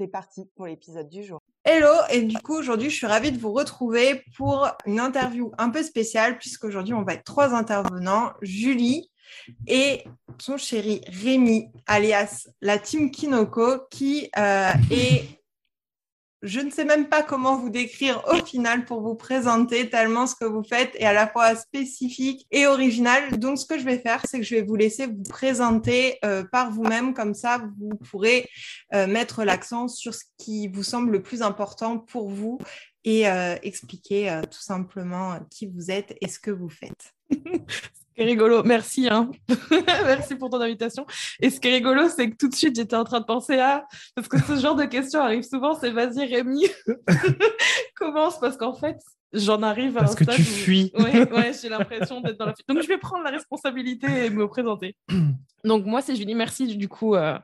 C'est parti pour l'épisode du jour. Hello, et du coup, aujourd'hui, je suis ravie de vous retrouver pour une interview un peu spéciale, puisqu'aujourd'hui, on va être trois intervenants, Julie et son chéri Rémi, alias la team Kinoko, qui euh, est je ne sais même pas comment vous décrire au final pour vous présenter tellement ce que vous faites est à la fois spécifique et original. Donc, ce que je vais faire, c'est que je vais vous laisser vous présenter euh, par vous-même. Comme ça, vous pourrez euh, mettre l'accent sur ce qui vous semble le plus important pour vous et euh, expliquer tout simplement qui vous êtes et ce que vous faites. est rigolo, merci. Hein. merci pour ton invitation. Et ce qui est rigolo, c'est que tout de suite, j'étais en train de penser à. Parce que ce genre de questions arrive souvent c'est vas-y, Rémi, commence. Parce qu'en fait, j'en arrive à. Parce que tu fuis. Oui, ouais, j'ai l'impression d'être dans la fuite. Donc, je vais prendre la responsabilité et me présenter. Donc, moi, c'est Julie. Merci, du coup, euh,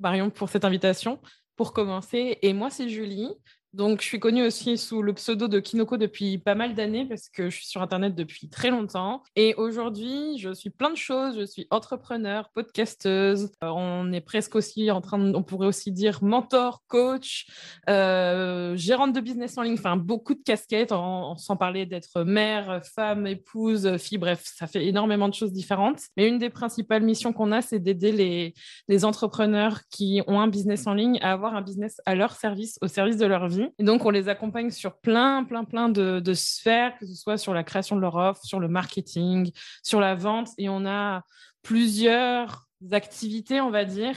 Marion, pour cette invitation. Pour commencer, et moi, c'est Julie. Donc, je suis connue aussi sous le pseudo de Kinoko depuis pas mal d'années parce que je suis sur Internet depuis très longtemps. Et aujourd'hui, je suis plein de choses. Je suis entrepreneur, podcasteuse. Euh, on est presque aussi en train, de, on pourrait aussi dire mentor, coach, euh, gérante de business en ligne. Enfin, beaucoup de casquettes. On, sans parler d'être mère, femme, épouse, fille. Bref, ça fait énormément de choses différentes. Mais une des principales missions qu'on a, c'est d'aider les entrepreneurs qui ont un business en ligne à avoir un business à leur service, au service de leur vie et donc, on les accompagne sur plein, plein, plein de, sphères, que ce soit sur la création de leur offre, sur le marketing, sur la vente. Et on a plusieurs activités, on va dire.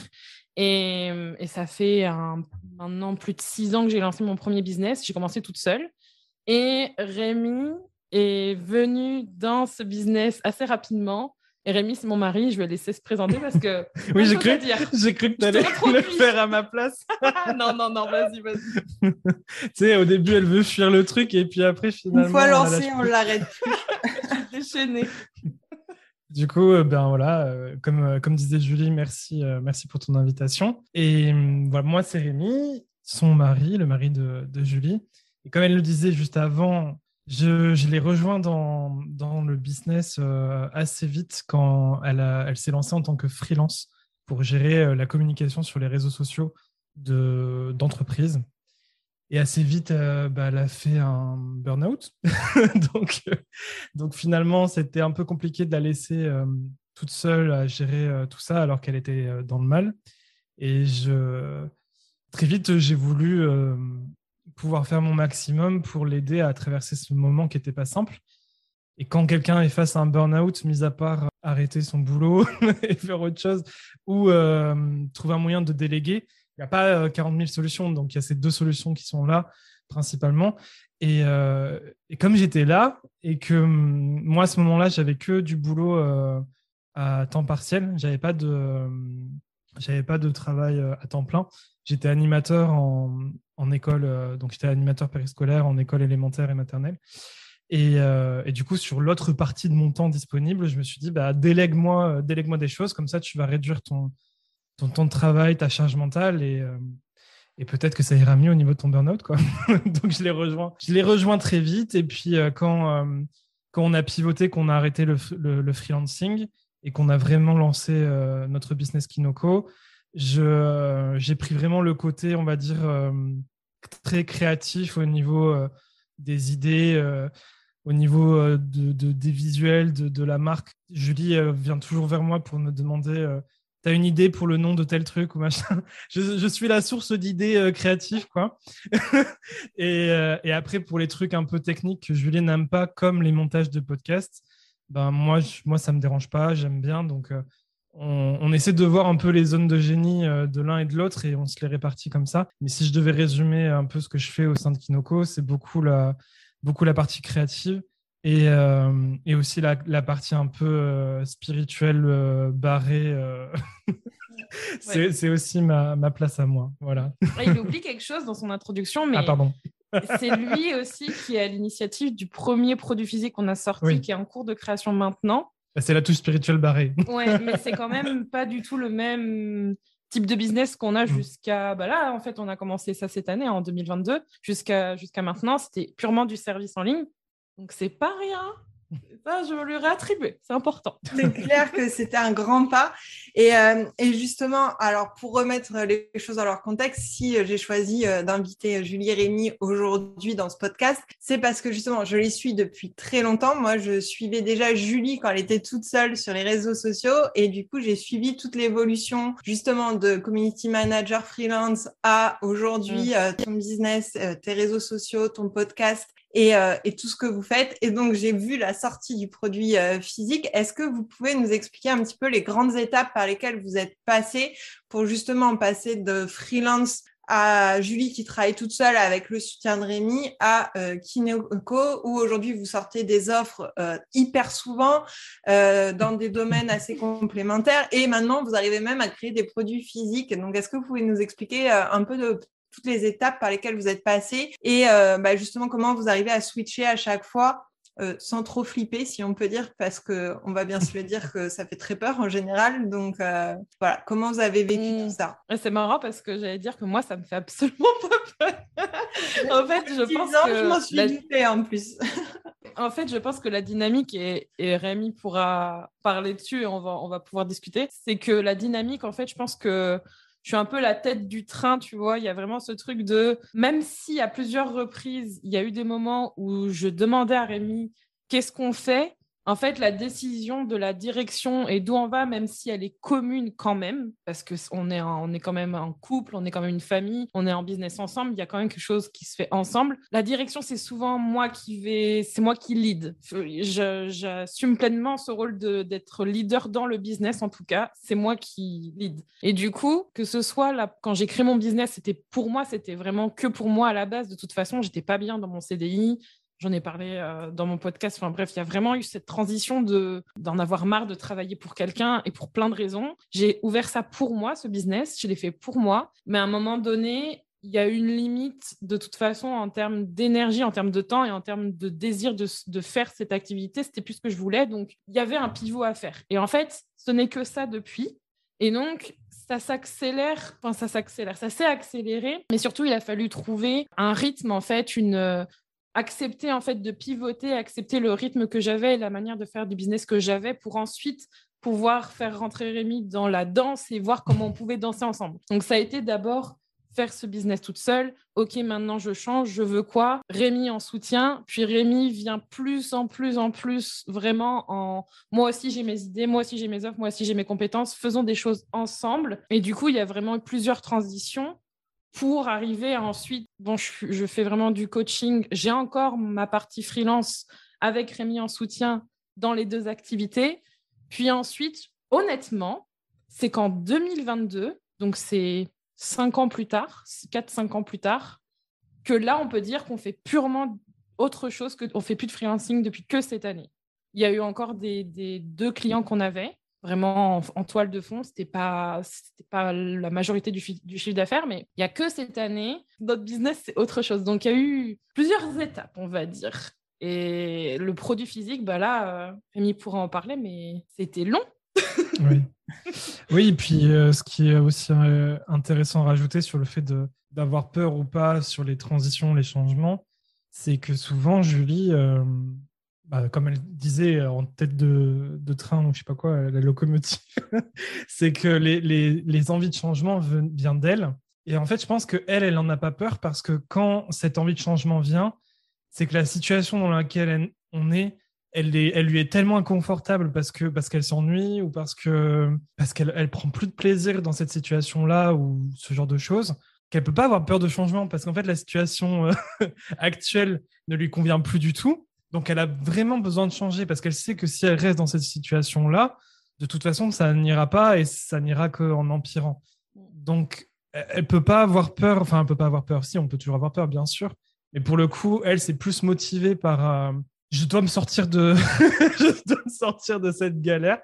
Et, ça fait maintenant plus de six ans que j'ai lancé mon premier business. J'ai commencé toute seule. Et Rémi est venu dans ce business assez rapidement Rémi, c'est mon mari, je vais laisser se présenter parce que. oui, j'ai cru, j'ai cru que tu allais le faire à ma place. non, non, non, vas-y, vas-y. tu sais, au début, elle veut fuir le truc et puis après, finalement. Une fois lancé, on l'arrête plus. Déchaîné. Du coup, euh, ben voilà, euh, comme, euh, comme disait Julie, merci, merci pour ton invitation. Et hum, voilà, moi, c'est Rémi, son mari, le mari de, de Julie. Et comme elle le disait juste avant, je, l'ai rejoint dans, le business euh, assez vite quand elle, s'est lancée en tant que freelance pour gérer euh, la communication sur les réseaux sociaux d'entreprises. et assez vite, euh, bah, elle a fait un burn-out. donc, finalement, c'était un peu compliqué de la laisser toute seule à gérer tout ça alors qu'elle était dans le mal. Et très vite, j'ai voulu pouvoir faire mon maximum pour l'aider à traverser ce moment qui n'était pas simple. Et quand quelqu'un est face à un burn-out, mis à part arrêter son boulot et faire autre chose, ou euh, trouver un moyen de déléguer, il n'y a pas 40 euh, 000 solutions. Donc, il y a ces deux solutions qui sont là, principalement. Et, euh, et comme j'étais là, et que hum, moi, à ce moment-là, j'avais que du boulot à temps partiel, j'avais pas de j'avais pas de travail à temps plein. J'étais animateur en, en école, euh, donc j'étais animateur périscolaire en école élémentaire et maternelle. Et, euh, et, du coup, sur l'autre partie de mon temps disponible, je me suis dit, bah, délègue-moi euh, délègue des choses, comme ça tu vas réduire ton, ton temps de travail, ta charge mentale, et, et peut-être que ça ira mieux au niveau de ton burn-out. Donc je l'ai rejoint. Je l'ai rejoint très vite, et puis quand, quand on a pivoté, qu'on a arrêté le, le, freelancing, et qu'on a vraiment lancé notre business Kinoko, j'ai pris vraiment le côté, on va dire, euh, très créatif au niveau euh, des idées, euh, au niveau de, des visuels, de, la marque. Julie vient toujours vers moi pour me demander tu as une idée pour le nom de tel truc ou machin. Je, suis la source d'idées créatives, quoi. et, après, pour les trucs un peu techniques que Julie n'aime pas, comme les montages de podcasts, ben moi, moi ça me dérange pas, j'aime bien. Donc, on, essaie de voir un peu les zones de génie euh, de l'un et de l'autre et on se les répartit comme ça. Mais si je devais résumer un peu ce que je fais au sein de Kinoko, c'est beaucoup la, beaucoup la partie créative et, euh, aussi la, partie un peu euh, spirituelle, barrée. c'est aussi ma, place à moi. Voilà. il oublie quelque chose dans son introduction, mais ah, pardon. C'est lui aussi qui est à l'initiative du premier produit physique qu'on a sorti, qui est en cours de création maintenant. Bah, c'est la touche spirituelle barrée. Ouais, mais c'est quand même pas du tout le même type de business qu'on a mm. jusqu'à bah là en fait on a commencé ça cette année en 2022 jusqu'à jusqu'à maintenant c'était purement du service en ligne donc c'est pas rien ça, je lui réattribuer, c'est important. C'est clair que c'était un grand pas. Et, euh, et, justement, alors pour remettre les choses dans leur contexte, si j'ai choisi euh, d'inviter Julie Rémy aujourd'hui dans ce podcast, c'est parce que justement, je les suis depuis très longtemps. Moi, je suivais déjà Julie quand elle était toute seule sur les réseaux sociaux. Et du coup, j'ai suivi toute l'évolution justement de community manager freelance à aujourd'hui, mmh. euh, ton business, tes réseaux sociaux, ton podcast euh, et, tout ce que vous faites. Et donc, j'ai vu la sortie du produit euh, physique. Est-ce que vous pouvez nous expliquer un petit peu les grandes étapes par lesquelles vous êtes passé pour justement passer de freelance à Julie qui travaille toute seule avec le soutien de Rémi à euh, Kineko où aujourd'hui vous sortez des offres hyper souvent dans des domaines assez complémentaires et maintenant vous arrivez même à créer des produits physiques. Donc est-ce que vous pouvez nous expliquer un peu de toutes les étapes par lesquelles vous êtes passé et euh, bah, justement comment vous arrivez à switcher à chaque fois euh, sans trop flipper, si on peut dire, parce qu'on va bien se le dire que ça fait très peur en général. Donc euh, voilà, comment vous avez vécu tout mmh. ça C'est marrant parce que j'allais dire que moi, ça me fait absolument pas peur. en fait, je pense que je m'en suis la... en plus. en fait, je pense que la dynamique, et, et Rémi pourra parler dessus et on va, on va pouvoir discuter, c'est que la dynamique, en fait, je pense que je suis un peu la tête du train, tu vois. Il y a vraiment ce truc de, même si à plusieurs reprises, il y a eu des moments où je demandais à Rémi, qu'est-ce qu'on fait en fait, la décision de la direction et d'où on va, même si elle est commune quand même, parce qu'on est, on est quand même un couple, on est quand même une famille, on est en business ensemble, il y a quand même quelque chose qui se fait ensemble. La direction, c'est souvent moi qui vais, c'est moi qui lead. J'assume pleinement ce rôle d'être leader dans le business, en tout cas, c'est moi qui lead. Et du coup, que ce soit là, quand j'ai créé mon business, c'était pour moi, c'était vraiment que pour moi à la base. De toute façon, j'étais pas bien dans mon CDI, J'en ai parlé euh, dans mon podcast. Enfin bref, il y a vraiment eu cette transition de d'en avoir marre de travailler pour quelqu'un et pour plein de raisons. J'ai ouvert ça pour moi, ce business. Je l'ai fait pour moi. Mais à un moment donné, il y a une limite de toute façon en termes d'énergie, en termes de temps et en termes de désir de, de faire cette activité. C'était plus ce que je voulais. Donc, il y avait un pivot à faire. Et en fait, ce n'est que ça depuis. Et donc, ça s'accélère, enfin ça s'accélère, ça s'est accéléré, mais surtout il a fallu trouver un rythme en fait, une, accepter en fait de pivoter, accepter le rythme que j'avais et la manière de faire du business que j'avais pour ensuite pouvoir faire rentrer Rémi dans la danse et voir comment on pouvait danser ensemble. Donc ça a été d'abord faire ce business toute seule. Ok, maintenant je change, je veux quoi? Rémi en soutien, puis Rémi vient plus en plus en plus vraiment en moi aussi j'ai mes idées, moi aussi j'ai mes offres, moi aussi j'ai mes compétences, faisons des choses ensemble. Et du coup, il y a vraiment eu plusieurs transitions pour arriver ensuite, bon, je, fais vraiment du coaching. J'ai encore ma partie freelance avec Rémi en soutien dans les deux activités. Puis ensuite, honnêtement, c'est qu'en 2022, donc c'est cinq ans plus tard, quatre, cinq ans plus tard, que là, on peut dire qu'on fait purement autre chose, qu'on fait plus de freelancing depuis que cette année. Il y a eu encore des deux clients qu'on avait, vraiment en, toile de fond. C'était pas, pas la majorité du, chiffre d'affaires, mais il y a que cette année, notre business c'est autre chose. Donc il y a eu plusieurs étapes, on va dire. Et le produit physique, bah là, euh, Rémi pourra en parler, mais c'était long. oui. oui, et puis euh, ce qui est aussi euh, intéressant à rajouter sur le fait d'avoir peur ou pas sur les transitions, les changements, c'est que souvent, Julie, bah, comme elle disait en tête de, train ou je sais pas quoi, la locomotive, c'est que les, les, envies de changement viennent d'elle. Et en fait, je pense qu'elle, elle n'en a pas peur parce que quand cette envie de changement vient, c'est que la situation dans laquelle on est, elle, est, elle lui est tellement inconfortable parce que parce qu'elle s'ennuie ou parce que parce qu'elle elle prend plus de plaisir dans cette situation-là ou ce genre de choses qu'elle peut pas avoir peur de changement parce qu'en fait la situation euh, actuelle ne lui convient plus du tout donc elle a vraiment besoin de changer parce qu'elle sait que si elle reste dans cette situation-là, de toute façon, ça n'ira pas et ça n'ira qu'en empirant. Donc elle peut pas avoir peur, enfin elle peut pas avoir peur, si on peut toujours avoir peur bien sûr, mais pour le coup, elle c'est plus motivée par euh, je dois me sortir de je dois me sortir de cette galère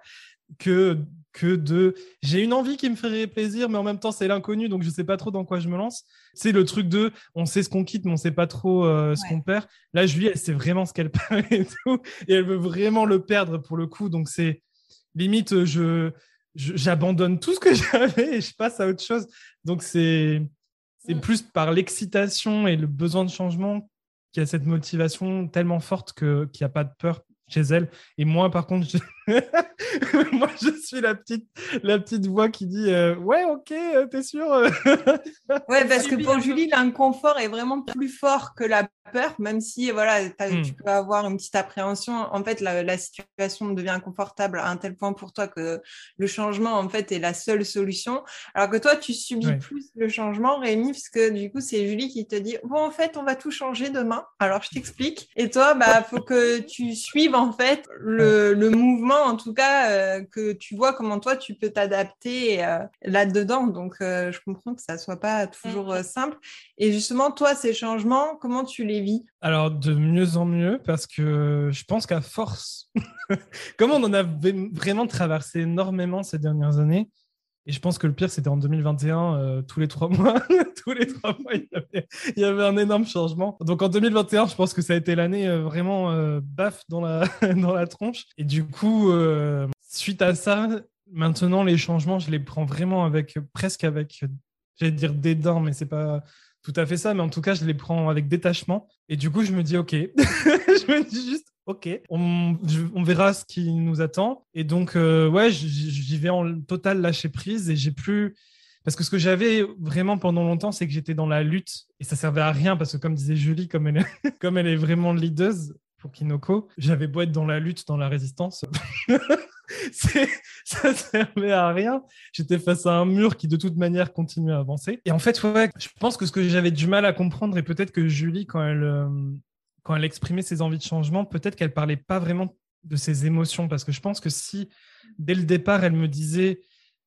que que de j'ai une envie qui me ferait plaisir, mais en même temps c'est l'inconnu, donc je sais pas trop dans quoi je me lance. C'est le truc de on sait ce qu'on quitte, mais on sait pas trop euh, ce qu'on perd. Là, Julie, elle sait vraiment ce qu'elle perd et tout, et elle veut vraiment le perdre pour le coup. Donc c'est limite, je j'abandonne tout ce que j'avais et je passe à autre chose. Donc c'est c'est plus par l'excitation et le besoin de changement qu'il y a cette motivation tellement forte qu'il n'y a pas de peur chez elle. Et moi, par contre, je... moi, je suis la petite, la petite voix qui dit euh, Ouais, ok, euh, t'es sûr? Ouais, parce que pour Julie, l'inconfort est vraiment plus fort que la peur, même si voilà, hmm. tu peux avoir une petite appréhension. En fait, la, situation devient inconfortable à un tel point pour toi que le changement, en fait, est la seule solution. Alors que toi, tu subis plus le changement, Rémi, parce que du coup, c'est Julie qui te dit Bon, en fait, on va tout changer demain. Alors, je t'explique. Et toi, bah, faut que tu suives, en fait, le, le mouvement, en tout cas, euh, que tu vois comment toi, tu peux t'adapter euh, là-dedans. Donc, euh, je comprends que ça soit pas toujours simple. Et justement, toi, ces changements, comment tu les vis? Alors, de mieux en mieux, parce que je pense qu'à force, comme on en a vraiment traversé énormément ces dernières années, et je pense que le pire, c'était en 2021, euh, tous les trois mois. tous les trois mois, il y, avait, un énorme changement. Donc en 2021, je pense que ça a été l'année euh, vraiment euh, baf dans la, dans la tronche. Et du coup, suite à ça, maintenant, les changements, je les prends vraiment avec, presque avec, j'allais dire dédain, mais c'est pas tout à fait ça. Mais en tout cas, je les prends avec détachement. Et du coup, je me dis, OK. je me dis juste, ok, on, verra ce qui nous attend. Et donc, euh, ouais, j'y vais en total lâcher prise et j'ai plus. Parce que ce que j'avais vraiment pendant longtemps, c'est que j'étais dans la lutte et ça servait à rien parce que, comme disait Julie, comme elle est, vraiment leaduse pour Kinoko, j'avais beau être dans la lutte, dans la résistance. ça servait à rien. J'étais face à un mur qui de toute manière continuait à avancer. Et en fait, ouais, je pense que ce que j'avais du mal à comprendre, et peut-être que Julie, quand elle, euh, quand elle exprimait ses envies de changement, peut-être qu'elle parlait pas vraiment de ses émotions, parce que je pense que si dès le départ elle me disait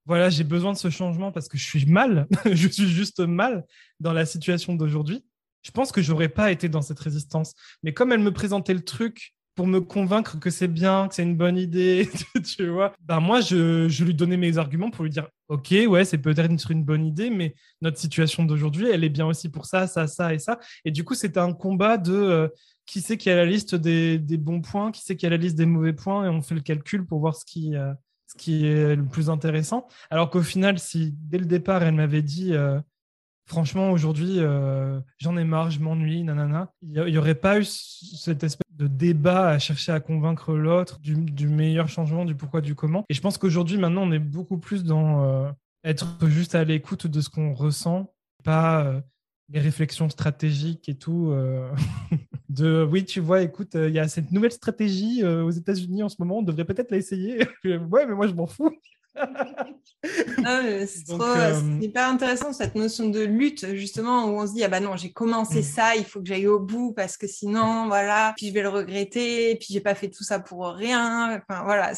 voilà j'ai besoin de ce changement parce que je suis mal, je suis juste mal dans la situation d'aujourd'hui, je pense que j'aurais pas été dans cette résistance. Mais comme elle me présentait le truc pour me convaincre que c'est bien, que c'est une bonne idée, tu vois. Ben moi, je, je, lui donnais mes arguments pour lui dire, ok, ouais, c'est peut-être une bonne idée, mais notre situation d'aujourd'hui, elle est bien aussi pour ça, ça, ça et ça. Et du coup, c'était un combat de euh, qui c'est qui a la liste des, bons points, qui c'est qui a la liste des mauvais points, et on fait le calcul pour voir ce qui, euh, est le plus intéressant. Alors qu'au final, si dès le départ, elle m'avait dit, euh, franchement, aujourd'hui, j'en ai marre, je m'ennuie, nanana, il n'y aurait pas eu cette espèce de débat à chercher à convaincre l'autre du, meilleur changement, du pourquoi, du comment. Et je pense qu'aujourd'hui, maintenant, on est beaucoup plus dans euh, être juste à l'écoute de ce qu'on ressent, pas euh, les réflexions stratégiques et tout. Euh, de oui, tu vois, écoute, il y a cette nouvelle stratégie aux États-Unis en ce moment, on devrait peut-être la essayer. ouais, mais moi, je m'en fous. c'est euh, hyper intéressant cette notion de lutte justement où on se dit ah bah non j'ai commencé mm. ça il faut que j'aille au bout parce que sinon voilà puis je vais le regretter puis j'ai pas fait tout ça pour rien enfin voilà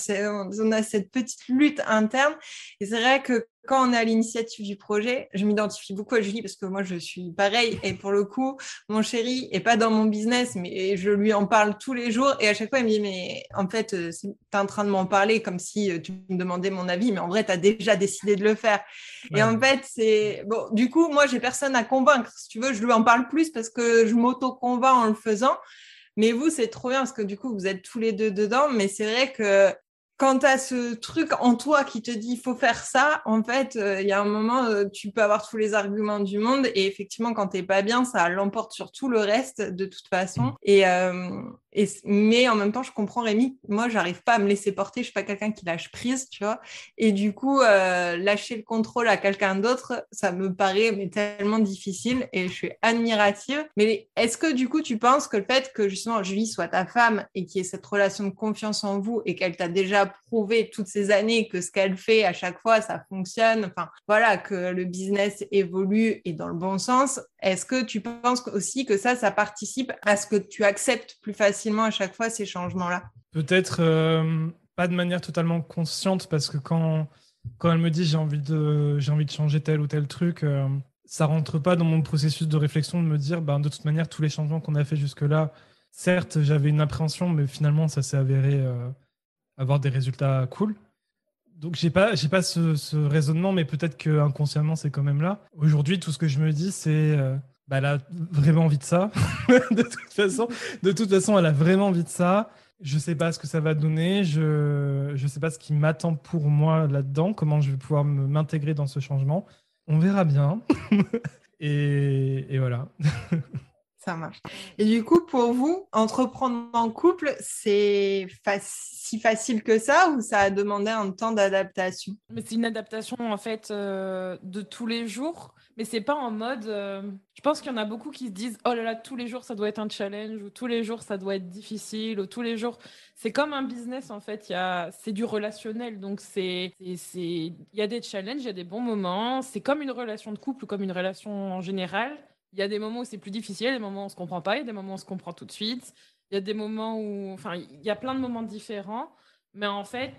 on a cette petite lutte interne et c'est vrai que quand on est à l'initiative du projet, je m'identifie beaucoup à Julie parce que moi, je suis pareil. Et pour le coup, mon chéri est pas dans mon business, mais je lui en parle tous les jours. Et à chaque fois, il me dit, mais en fait, euh, tu es en train de m'en parler comme si euh, tu me demandais mon avis, mais en vrai, tu as déjà décidé de le faire. Et en fait, c'est... Bon, du coup, moi, j'ai personne à convaincre. Si tu veux, je lui en parle plus parce que je m'auto-convainc en le faisant. Mais vous, c'est trop bien parce que du coup, vous êtes tous les deux dedans. Mais c'est vrai que quand tu as ce truc en toi qui te dit il faut faire ça, en fait, euh, il y a un moment, euh, tu peux avoir tous les arguments du monde et effectivement, quand t'es pas bien, ça l'emporte sur tout le reste de toute façon. Mm. Et, euh, et, mais en même temps, je comprends Rémi. Moi, j'arrive pas à me laisser porter. Je suis pas quelqu'un qui lâche prise, tu vois. Et du coup, lâcher le contrôle à quelqu'un d'autre, ça me paraît mais tellement difficile et je suis admirative. Mais est-ce que du coup, tu penses que le fait que justement Julie soit ta femme et qu'il y ait cette relation de confiance en vous et qu'elle t'a déjà prouvé toutes ces années que ce qu'elle fait à chaque fois, ça fonctionne. Enfin, voilà, que le business évolue et dans le bon sens. Est-ce que tu penses aussi que ça, ça participe à ce que tu acceptes plus facilement à chaque fois ces changements-là? Peut-être euh, pas de manière totalement consciente parce que quand, quand elle me dit j'ai envie de, envie de changer tel ou tel truc, euh, ça rentre pas dans mon processus de réflexion de me dire ben, de toute manière, tous les changements qu'on a fait jusque-là, certes, j'avais une appréhension, mais finalement, ça s'est avéré. Euh, avoir des résultats cool. donc j'ai pas, j'ai pas ce, raisonnement, mais peut-être que inconsciemment c'est quand même là. Aujourd'hui, tout ce que je me dis, c'est, euh, bah, elle a vraiment envie de ça. de toute façon, de toute façon, elle a vraiment envie de ça. Je sais pas ce que ça va donner. Je, je sais pas ce qui m'attend pour moi là-dedans. Comment je vais pouvoir m'intégrer dans ce changement. On verra bien. et voilà. Marche. Et du coup, pour vous, entreprendre en couple, c'est si facile que ça ou ça a demandé un temps d'adaptation? Mais c'est une adaptation en fait euh, de tous les jours, mais c'est pas en mode. Euh, je pense qu'il y en a beaucoup qui se disent oh là là tous les jours ça doit être un challenge ou tous les jours ça doit être difficile ou tous les jours. C'est comme un business en fait. Il y a c'est du relationnel donc c'est c'est il y a des challenges, il y a des bons moments. C'est comme une relation de couple ou comme une relation en général il y a des moments où c'est plus difficile, des moments où on se comprend pas, il y a des moments où on se comprend tout de suite. Il y a des moments où, enfin, il y a plein de moments différents, mais en fait,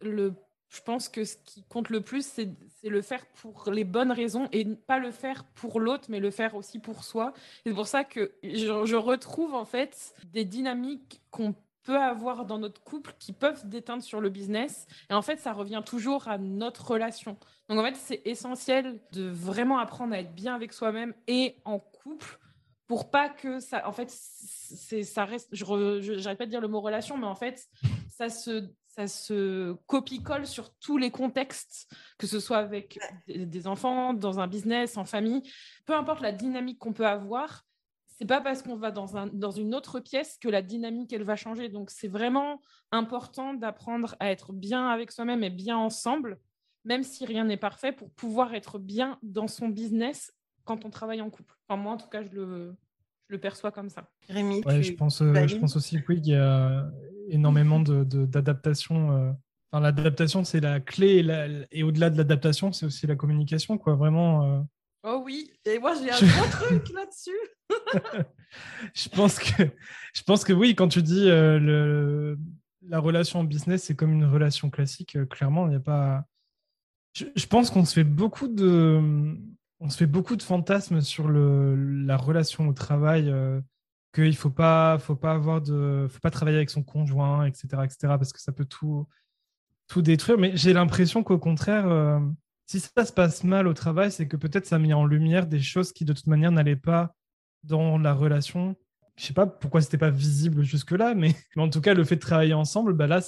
le, je pense que ce qui compte le plus, c'est le faire pour les bonnes raisons et pas le faire pour l'autre, mais le faire aussi pour soi. C'est pour ça que je, je retrouve en fait des dynamiques qu'on peut avoir dans notre couple qui peuvent déteindre sur le business. Et en fait, ça revient toujours à notre relation. Donc en fait, c'est essentiel de vraiment apprendre à être bien avec soi-même et en couple pour pas que ça. En fait, c'est ça reste. Je n'arrête pas de dire le mot relation, mais en fait, ça se ça se copie-colle sur tous les contextes, que ce soit avec des enfants, dans un business, en famille, peu importe la dynamique qu'on peut avoir, c'est pas parce qu'on va dans, un, dans une autre pièce que la dynamique elle va changer. Donc c'est vraiment important d'apprendre à être bien avec soi-même et bien ensemble, même si rien n'est parfait, pour pouvoir être bien dans son business quand on travaille en couple. Enfin moi en tout cas je le, je le perçois comme ça. Rémi, je pense, euh, je pense aussi qu'il y a énormément d'adaptation. De, euh, enfin, l'adaptation c'est la clé et, et au-delà de l'adaptation c'est aussi la communication quoi. Vraiment. Euh, Oh oui, et moi j'ai un gros truc là-dessus. je pense que je pense que oui, quand tu dis euh, le, la relation en business, c'est comme une relation classique. Euh, clairement, il n'y a pas. Je, pense qu'on se fait beaucoup de on se fait beaucoup de fantasmes sur le, la relation au travail. Euh, qu'il faut pas faut pas avoir de faut pas travailler avec son conjoint etc etc parce que ça peut tout tout détruire mais j'ai l'impression qu'au contraire si ça se passe mal au travail, c'est que peut-être ça mis en lumière des choses qui de toute manière n'allaient pas dans la relation. Je sais pas pourquoi c'était pas visible jusque-là, mais... en tout cas, le fait de travailler ensemble, bah là,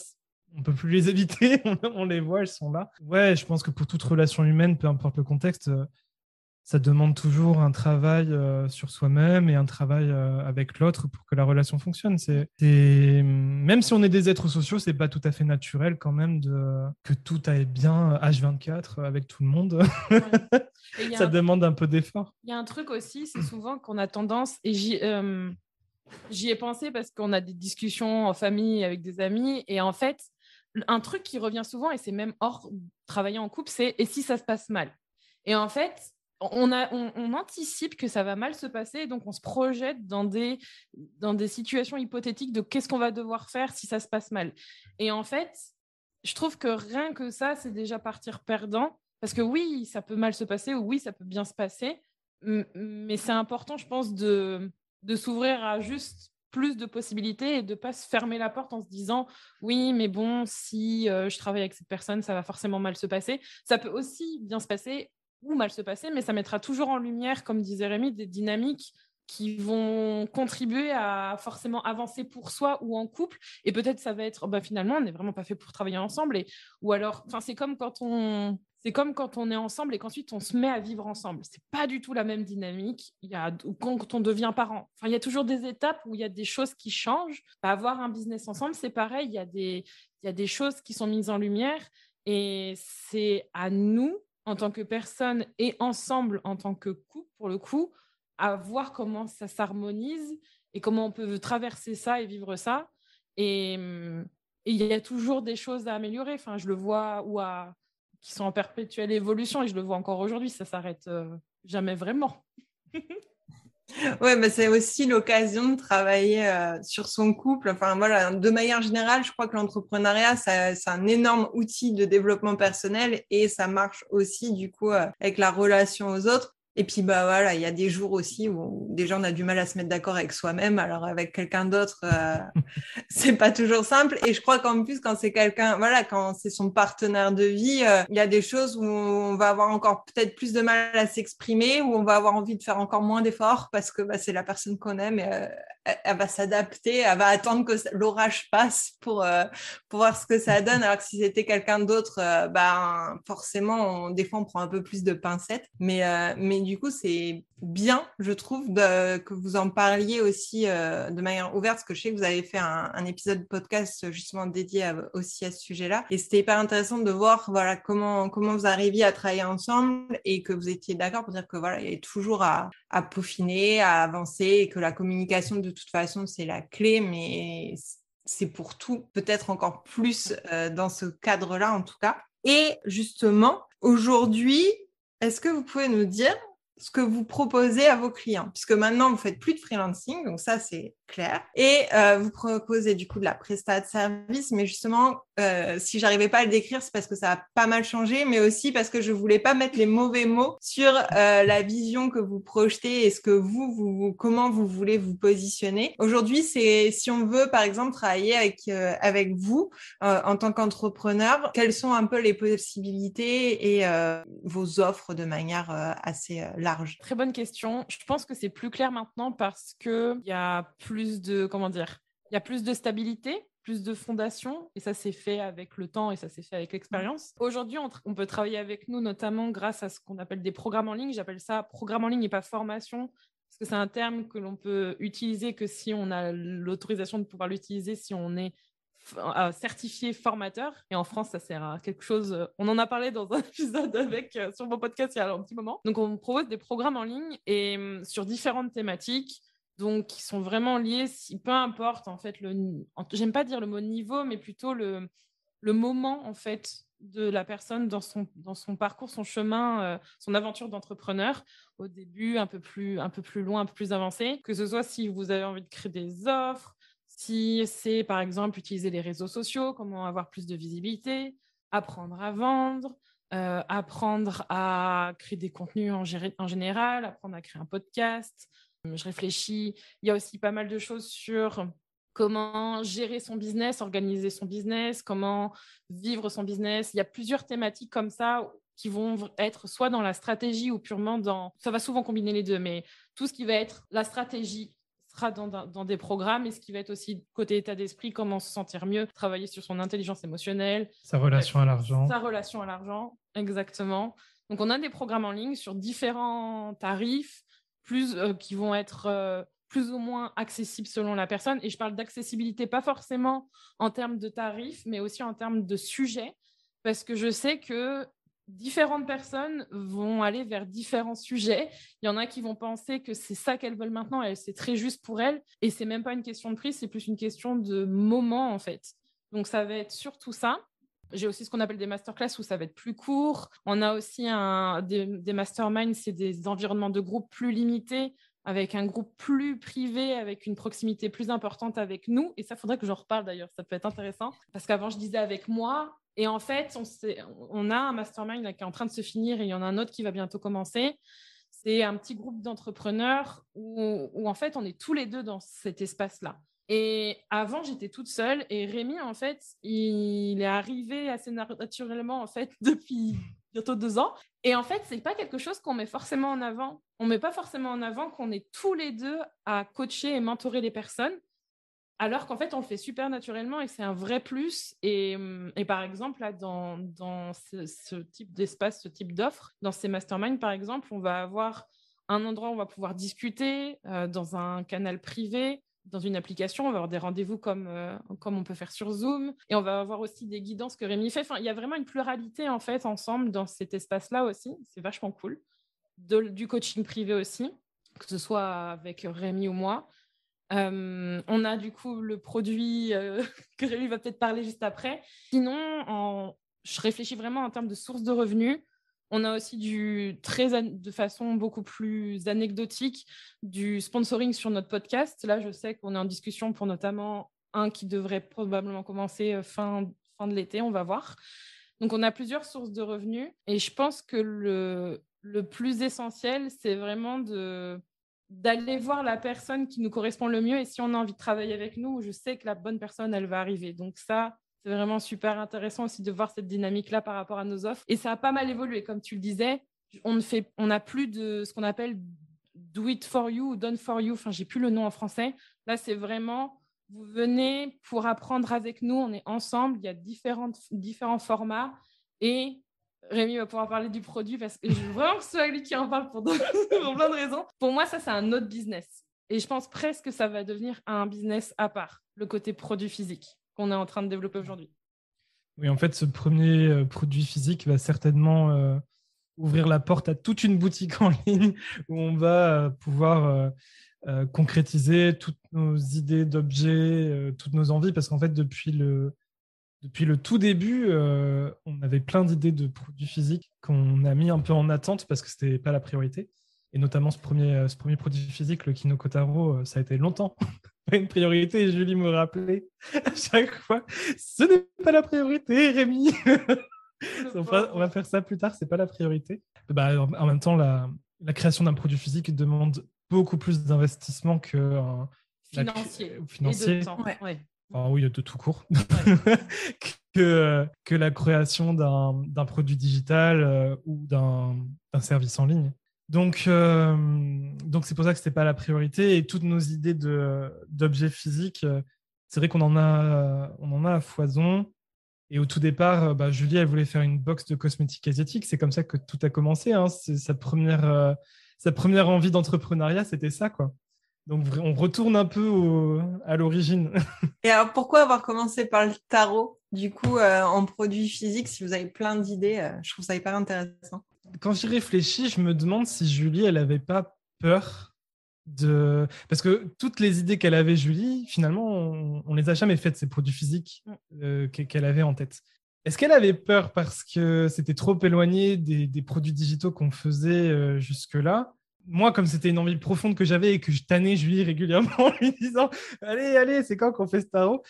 on peut plus les éviter, on les voit, elles sont là. Ouais, je pense que pour toute relation humaine, peu importe le contexte, euh, ça demande toujours un travail euh, sur soi-même et un travail euh, avec l'autre pour que la relation fonctionne. C'est, même si on est des êtres sociaux, c'est pas tout à fait naturel quand même de que tout aille bien H24 avec tout le monde. ça demande un peu d'effort. Il y a un truc aussi, c'est souvent qu'on a tendance et j'y euh, j'y ai pensé parce qu'on a des discussions en famille avec des amis et en fait un truc qui revient souvent et c'est même hors travailler en couple, c'est et si ça se passe mal? Et en fait, on, anticipe que ça va mal se passer, donc on se projette dans des, situations hypothétiques de qu'est-ce qu'on va devoir faire si ça se passe mal. Et en fait, je trouve que rien que ça, c'est déjà partir perdant, parce que oui, ça peut mal se passer, ou oui, ça peut bien se passer, mais c'est important, je pense, de, de s'ouvrir à juste plus de possibilités et de pas se fermer la porte en se disant oui mais bon si euh, je travaille avec cette personne ça va forcément mal se passer ça peut aussi bien se passer ou mal se passer, mais ça mettra toujours en lumière, comme disait Rémi, des dynamiques qui vont contribuer à forcément avancer pour soi ou en couple. Et peut-être ça va être, bah, finalement, on n'est vraiment pas fait pour travailler ensemble. Et, ou alors, c'est comme quand on... C'est comme quand on est ensemble et qu'ensuite on se met à vivre ensemble. C'est pas du tout la même dynamique. Il y a quand on devient parent. Enfin, il y a toujours des étapes où il y a des choses qui changent. Bah, avoir un business ensemble, c'est pareil. Il y a des, il y a des choses qui sont mises en lumière et c'est à nous en tant que personne et ensemble en tant que couple, pour le coup, à voir comment ça s'harmonise et comment on peut traverser ça et vivre ça. Et il y a toujours des choses à améliorer. Enfin, je le vois ou qui sont en perpétuelle évolution et je le vois encore aujourd'hui. Ça s'arrête euh, jamais vraiment. Oui, mais c'est aussi l'occasion de travailler euh, sur son couple. Enfin, voilà, de manière générale, je crois que l'entrepreneuriat, c'est un énorme outil de développement personnel et ça marche aussi, du coup, euh, avec la relation aux autres. Et puis, bah voilà, il y a des jours aussi où déjà on a du mal à se mettre d'accord avec soi-même. Alors, avec quelqu'un d'autre, euh, c'est pas toujours simple. Et je crois qu'en plus, quand c'est quelqu'un, voilà, quand c'est son partenaire de vie, euh, il y a des choses où on va avoir encore peut-être plus de mal à s'exprimer, où on va avoir envie de faire encore moins d'efforts parce que bah, c'est la personne qu'on aime et euh, elle, va s'adapter, elle va attendre que l'orage passe pour, pour voir ce que ça donne. Alors que si c'était quelqu'un d'autre, bah, forcément, des fois, on prend un peu plus de pincettes. Mais, coup, c'est bien, je trouve, que vous en parliez aussi euh, de manière ouverte, parce que je sais que vous avez fait un, épisode podcast justement dédié aussi à ce sujet-là. Et c'était hyper intéressant de voir voilà, comment, comment vous arriviez à travailler ensemble et que vous étiez d'accord pour dire que voilà, il y avait toujours à, peaufiner, à avancer et que la communication, de toute façon, c'est la clé, mais c'est pour tout, peut-être encore plus euh, dans ce cadre-là en tout cas. Et justement, aujourd'hui, est-ce que vous pouvez nous dire ce que vous proposez à vos clients, puisque maintenant vous faites plus de freelancing, donc ça c'est Et euh, vous proposez du coup de la prestat de service, mais justement, euh, si j'arrivais pas à le décrire, c'est parce que ça a pas mal changé, mais aussi parce que je voulais pas mettre les mauvais mots sur euh, la vision que vous projetez et ce que vous, vous comment vous voulez vous positionner. Aujourd'hui, c'est si on veut par exemple travailler avec avec vous en tant qu'entrepreneur, quelles sont un peu les possibilités et vos offres de manière assez large? Très bonne question. Je pense que c'est plus clair maintenant parce que il y a plus plus de, comment dire, il y a plus de stabilité, plus de fondation, et ça s'est fait avec le temps et ça s'est fait avec l'expérience. Aujourd'hui, on, peut travailler avec nous notamment grâce à ce qu'on appelle des programmes en ligne. J'appelle ça programme en ligne et pas formation, parce que c'est un terme que l'on peut utiliser que si on a l'autorisation de pouvoir l'utiliser, si on est euh, certifié formateur. Et en France, ça sert à quelque chose. On en a parlé dans un épisode avec euh, sur mon podcast il y a un petit moment. Donc, on propose des programmes en ligne et hum, sur différentes thématiques donc qui sont vraiment liés, si, peu importe en fait, le, j'aime pas dire le mot niveau, mais plutôt le, le moment en fait de la personne dans son, dans son parcours, son chemin, euh, son aventure d'entrepreneur, au début un peu, plus, un peu plus loin, un peu plus avancé, que ce soit si vous avez envie de créer des offres, si c'est par exemple utiliser les réseaux sociaux, comment avoir plus de visibilité, apprendre à vendre, euh, apprendre à créer des contenus en, en général, apprendre à créer un podcast, je réfléchis. Il y a aussi pas mal de choses sur comment gérer son business, organiser son business, comment vivre son business. Il y a plusieurs thématiques comme ça qui vont être soit dans la stratégie ou purement dans... Ça va souvent combiner les deux, mais tout ce qui va être la stratégie sera dans, dans, des programmes et ce qui va être aussi côté état d'esprit, comment se sentir mieux, travailler sur son intelligence émotionnelle. Sa relation à l'argent. Sa relation à l'argent, exactement. Donc on a des programmes en ligne sur différents tarifs plus euh, qui vont être euh, plus ou moins accessibles selon la personne. Et je parle d'accessibilité pas forcément en termes de tarifs, mais aussi en termes de sujets, parce que je sais que différentes personnes vont aller vers différents sujets. Il y en a qui vont penser que c'est ça qu'elles veulent maintenant c'est très juste pour elles. Et c'est même pas une question de prix, c'est plus une question de moment en fait. Donc ça va être surtout ça. J'ai aussi ce qu'on appelle des masterclass où ça va être plus court. On a aussi des, masterminds, c'est des environnements de groupe plus limités, avec un groupe plus privé, avec une proximité plus importante avec nous. Et ça, faudrait que j'en reparle d'ailleurs, ça peut être intéressant. Parce qu'avant, je disais avec moi, et en fait, on, a un mastermind qui est en train de se finir et il y en a un autre qui va bientôt commencer. C'est un petit groupe d'entrepreneurs où, en fait, on est tous les deux dans cet espace-là. Et avant, j'étais toute seule. Et Rémi, en fait, il est arrivé assez naturellement, en fait, depuis bientôt deux ans. Et en fait, c'est pas quelque chose qu'on met forcément en avant. On met pas forcément en avant qu'on est tous les deux à coacher et mentorer les personnes. Alors qu'en fait, on le fait super naturellement et c'est un vrai plus. Et, et par exemple, là, dans, dans ce, type d'espace, ce type d'offre, dans ces masterminds, par exemple, on va avoir un endroit où on va pouvoir discuter euh, dans un canal privé dans une application, on va avoir des rendez-vous comme, euh, comme on peut faire sur Zoom, et on va avoir aussi des guidances que Rémi fait. Enfin, il y a vraiment une pluralité en fait ensemble dans cet espace-là aussi. C'est vachement cool. du coaching privé aussi, que ce soit avec Rémi ou moi. Euh, on a du coup le produit euh, que Rémi va peut-être parler juste après. Sinon, je réfléchis vraiment en termes de sources de revenus. On a aussi du très de façon beaucoup plus anecdotique du sponsoring sur notre podcast. Là, je sais qu'on est en discussion pour notamment un qui devrait probablement commencer euh, fin, fin de l'été, on va voir. Donc, on a plusieurs sources de revenus et je pense que le, le plus essentiel, c'est vraiment d'aller voir la personne qui nous correspond le mieux. Et si on a envie de travailler avec nous, je sais que la bonne personne, elle va arriver. Donc ça, c'est vraiment super intéressant aussi de voir cette dynamique-là par rapport à nos offres. Et ça a pas mal évolué, comme tu le disais. On ne fait, on n'a plus de ce qu'on appelle do it for you ou done for you. Enfin, j'ai plus le nom en français. Là, c'est vraiment, vous venez pour apprendre avec nous. On est ensemble. Il y a différents formats et Rémi va pouvoir parler du produit parce que je veux vraiment que ce soit lui qui en parle pour plein de raisons. Pour moi, ça, c'est un autre business. Et je pense presque que ça va devenir un business à part, le côté produit physique qu'on est en train de développer aujourd'hui. Oui, en fait, ce premier euh, produit physique va certainement euh, ouvrir la porte à toute une boutique en ligne où on va euh, pouvoir concrétiser toutes nos idées d'objets, toutes nos envies, parce qu'en fait, depuis le, depuis le tout début, on avait plein d'idées de produits physiques qu'on a mis un peu en attente parce que ce n'était pas la priorité. Et notamment ce premier, ce premier produit physique, le Kinokotaro, ça a été longtemps pas une priorité. Et Julie me rappelait à chaque fois, ce n'est pas la priorité, Rémi. on, va, faire ça plus tard, c'est pas la priorité. Bah, en même temps, la, création d'un produit physique demande beaucoup plus d'investissement que financier. financier. oui, de tout court, que, que la création d'un produit digital euh, ou d'un service en ligne. Donc, euh, donc c'est pour ça que ce n'était pas la priorité. Et toutes nos idées d'objets physiques, euh, c'est vrai qu'on en, a, on en a à foison. Et au tout départ, bah, Julie, elle voulait faire une box de cosmétiques asiatiques. C'est comme ça que tout a commencé. Hein. Sa, première, sa première envie d'entrepreneuriat, c'était ça. quoi. Donc on retourne un peu à l'origine. Et alors pourquoi avoir commencé par le tarot Du coup, euh, en produit physique, si vous avez plein d'idées, euh, je trouve ça hyper intéressant. Quand j'y réfléchis, je me demande si Julie, elle n'avait pas peur de... Parce que toutes les idées qu'elle avait, Julie, finalement, on, ne les a jamais faites, ces produits physiques mm. euh, qu'elle avait en tête. Est-ce qu'elle avait peur parce que c'était trop éloigné des, des produits digitaux qu'on faisait jusque-là? Moi, comme c'était une envie profonde que j'avais et que je tannais Julie régulièrement en lui disant Allez, allez, c'est quand qu'on fait ce tarot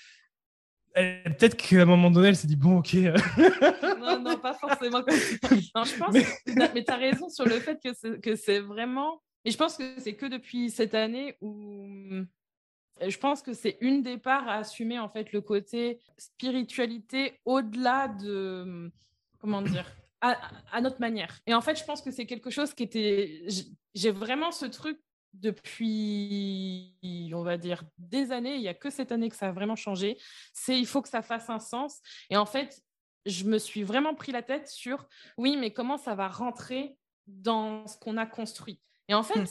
Peut-être qu'à un moment donné, elle s'est dit Bon, ok. non, non, pas forcément. Non, je pense, mais, tu as raison sur le fait que c'est vraiment. Et je pense que c'est que depuis cette année où je pense que c'est une des parts à assumer en fait le côté spiritualité au-delà de comment dire à, notre manière. Et en fait, je pense que c'est quelque chose qui était. J'ai vraiment ce truc depuis, on va dire, des années. Il n'y a que cette année que ça a vraiment changé. C'est il faut que ça fasse un sens. Et en fait, je me suis vraiment pris la tête sur oui, mais comment ça va rentrer dans ce qu'on a construit? Et en fait, hmm.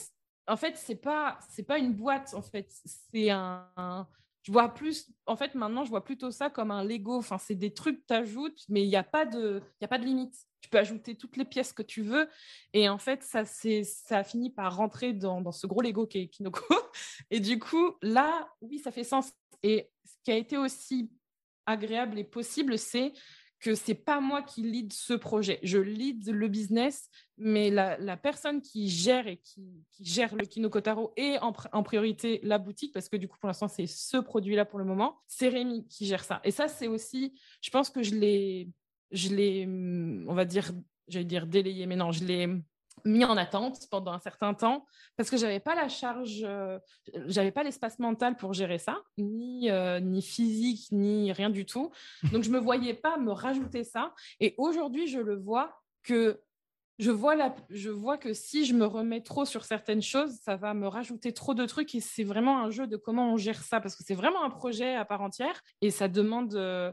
en fait, c'est pas c'est pas une boîte. En fait, c'est un je vois plus, en fait, maintenant, je vois plutôt ça comme un Lego. Enfin, c'est des trucs que tu ajoutes, mais il n'y a, pas de, y a pas de limite. Tu peux ajouter toutes les pièces que tu veux. Et en fait, ça, ça a fini par rentrer dans, dans ce gros Lego qui est Kinoko. Et du coup, là, oui, ça fait sens. Et ce qui a été aussi agréable et possible, c'est que c'est pas moi qui lead ce projet. Je lead le business, mais la, personne qui gère et qui, gère le Kinokotaro et en, priorité la boutique, parce que du coup, pour l'instant, c'est ce produit-là pour le moment, c'est Rémi qui gère ça. Et ça, c'est aussi, je pense que je l'ai, je l'ai, on va dire, j'allais dire délayé, mais non, je l'ai mis en attente pendant un certain temps parce que j'avais pas la charge, euh, j'avais pas l'espace mental pour gérer ça, ni, euh, ni physique, ni rien du tout. Donc je me voyais pas me rajouter ça. Et aujourd'hui, je le vois que je vois, la, je vois que si je me remets trop sur certaines choses, ça va me rajouter trop de trucs et c'est vraiment un jeu de comment on gère ça parce que c'est vraiment un projet à part entière et ça demande euh,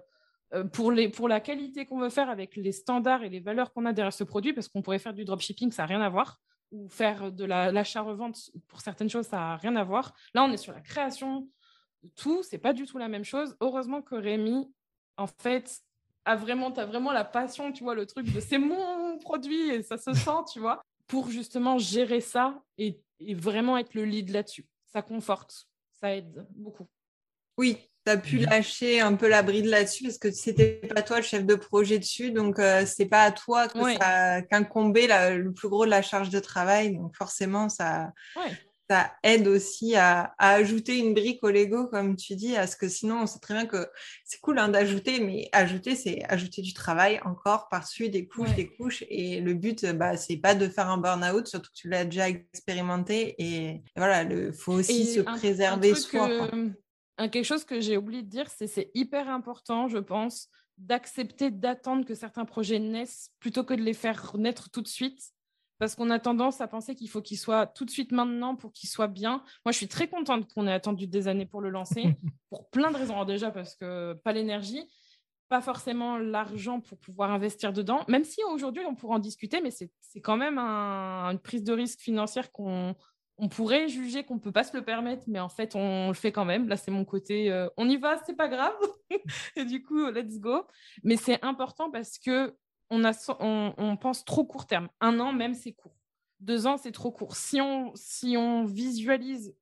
pour, les, pour la qualité qu'on veut faire avec les standards et les valeurs qu'on a derrière ce produit, parce qu'on pourrait faire du dropshipping, ça n'a rien à voir, ou faire de l'achat-revente pour certaines choses, ça n'a rien à voir. Là, on est sur la création de tout, c'est pas du tout la même chose. Heureusement que Rémi, en fait, a vraiment, as vraiment la passion, tu vois, le truc de c'est mon produit et ça se sent, tu vois, pour justement gérer ça et, et vraiment être le lead là-dessus. Ça conforte, ça aide beaucoup. Oui, tu as pu lâcher un peu la bride là-dessus parce que c'était pas toi le chef de projet dessus, donc euh, c'est pas à toi ça qu'incombait le plus gros de la charge de travail, donc forcément ça. ça aide aussi à, ajouter une brique au Lego, comme tu dis, à ce que sinon, on sait très bien que c'est cool hein, d'ajouter, mais ajouter, c'est ajouter du travail encore par-dessus des couches, des couches. Et le but, bah, c'est pas de faire un burn-out, surtout que tu l'as déjà expérimenté. Et, voilà, il faut aussi se préserver soi. Quelque chose que j'ai oublié de dire, c'est c'est hyper important, je pense, d'accepter d'attendre que certains projets naissent plutôt que de les faire naître tout de suite parce qu'on a tendance à penser qu'il faut qu'il soit tout de suite maintenant pour qu'il soit bien. Moi, je suis très contente qu'on ait attendu des années pour le lancer, pour plein de raisons. déjà, parce que pas l'énergie, pas forcément l'argent pour pouvoir investir dedans, même si aujourd'hui, on pourrait en discuter, mais c'est quand même une prise de risque financière qu'on on pourrait juger qu'on ne peut pas se le permettre, mais en fait, on le fait quand même. Là, c'est mon côté, euh, on y va, c'est pas grave. Et du coup, let's go. Mais c'est important parce que on, pense trop court terme. Un an, même, c'est court. Deux ans, c'est trop court. Si on, si on visualise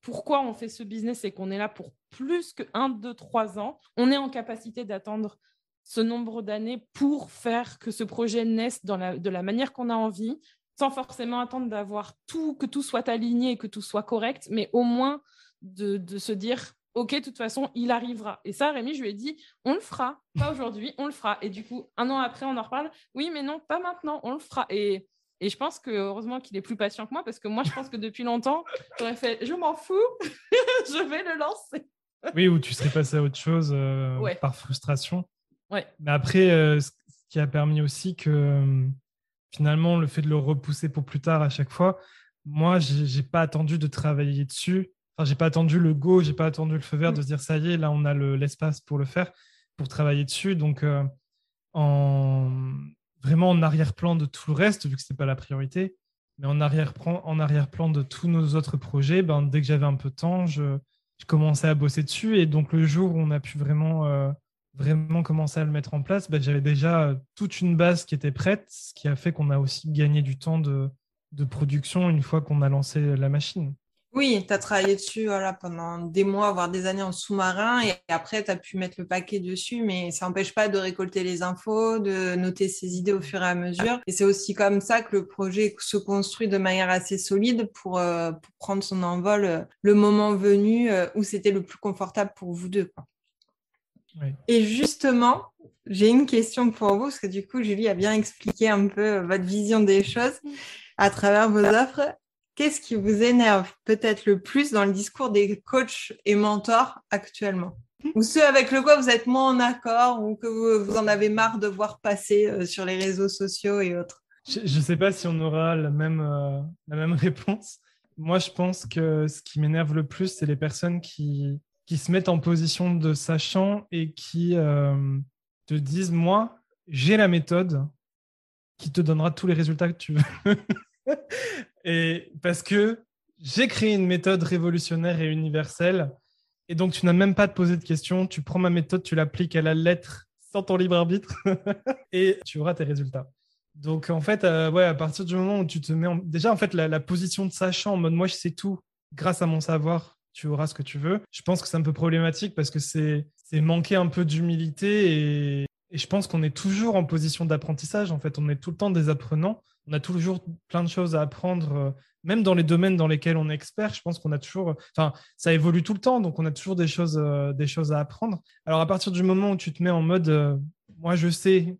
pourquoi on fait ce business et qu'on est là pour plus que un, deux, trois ans, on est en capacité d'attendre ce nombre d'années pour faire que ce projet naisse de la manière qu'on a envie, sans forcément attendre d'avoir tout, que tout soit aligné, que tout soit correct, mais au moins de se dire ok, de toute façon, il arrivera. Et ça, Rémi, je lui ai dit, on le fera, pas aujourd'hui, on le fera. Et du coup, un an après, on en reparle, oui, mais non, pas maintenant, on le fera. Et, et je pense que heureusement qu'il est plus patient que moi, parce que moi, je pense que depuis longtemps, j'aurais fait, je m'en fous, je vais le lancer. oui, ou tu serais passé à autre chose euh, par frustration. Ouais. Mais après, euh, ce qui a permis aussi que euh, finalement, le fait de le repousser pour plus tard à chaque fois, moi, j'ai pas attendu de travailler dessus j'ai pas attendu le go, j'ai pas attendu le feu vert de se dire ça y est, là on a l'espace pour le faire, pour travailler dessus. Donc, euh, en, vraiment en arrière-plan de tout le reste, vu que ce n'est pas la priorité, mais en arrière-plan en arrière -plan de tous nos autres projets, ben, dès que j'avais un peu de temps, je, commençais à bosser dessus. Et donc, le jour où on a pu vraiment, euh, vraiment commencer à le mettre en place, ben, j'avais déjà toute une base qui était prête, ce qui a fait qu'on a aussi gagné du temps de production une fois qu'on a lancé la machine. Oui, tu as travaillé dessus voilà, pendant des mois, voire des années en sous-marin, et après, tu as pu mettre le paquet dessus, mais ça n'empêche pas de récolter les infos, de noter ses idées au fur et à mesure. Et c'est aussi comme ça que le projet se construit de manière assez solide pour, euh, prendre son envol euh, le moment venu euh, où c'était le plus confortable pour vous deux. Et justement, j'ai une question pour vous, parce que du coup, Julie a bien expliqué un peu votre vision des choses à travers vos offres. Qu'est-ce qui vous énerve peut-être le plus dans le discours des coachs et mentors actuellement? Ou ceux avec lesquels vous êtes moins en accord ou que vous, en avez marre de voir passer euh, sur les réseaux sociaux et autres? Je ne sais pas si on aura la même, euh, la même réponse. Moi, je pense que ce qui m'énerve le plus, c'est les personnes qui, qui se mettent en position de sachant et qui euh, te disent, moi, j'ai la méthode qui te donnera tous les résultats que tu veux. et parce que j'ai créé une méthode révolutionnaire et universelle. Et donc, tu n'as même pas à te poser de questions. Tu prends ma méthode, tu l'appliques à la lettre sans ton libre arbitre et tu auras tes résultats. Donc, en fait, euh, ouais, à partir du moment où tu te mets en... Déjà, en fait, la, position de sachant en mode moi, je sais tout, grâce à mon savoir, tu auras ce que tu veux. Je pense que c'est un peu problématique parce que c'est manquer un peu d'humilité et, je pense qu'on est toujours en position d'apprentissage. En fait, on est tout le temps des apprenants on a toujours plein de choses à apprendre, euh, même dans les domaines dans lesquels on est expert. Je pense qu'on a toujours, enfin, ça évolue tout le temps, donc on a toujours des choses, euh, des choses à apprendre. Alors à partir du moment où tu te mets en mode, euh, moi je sais,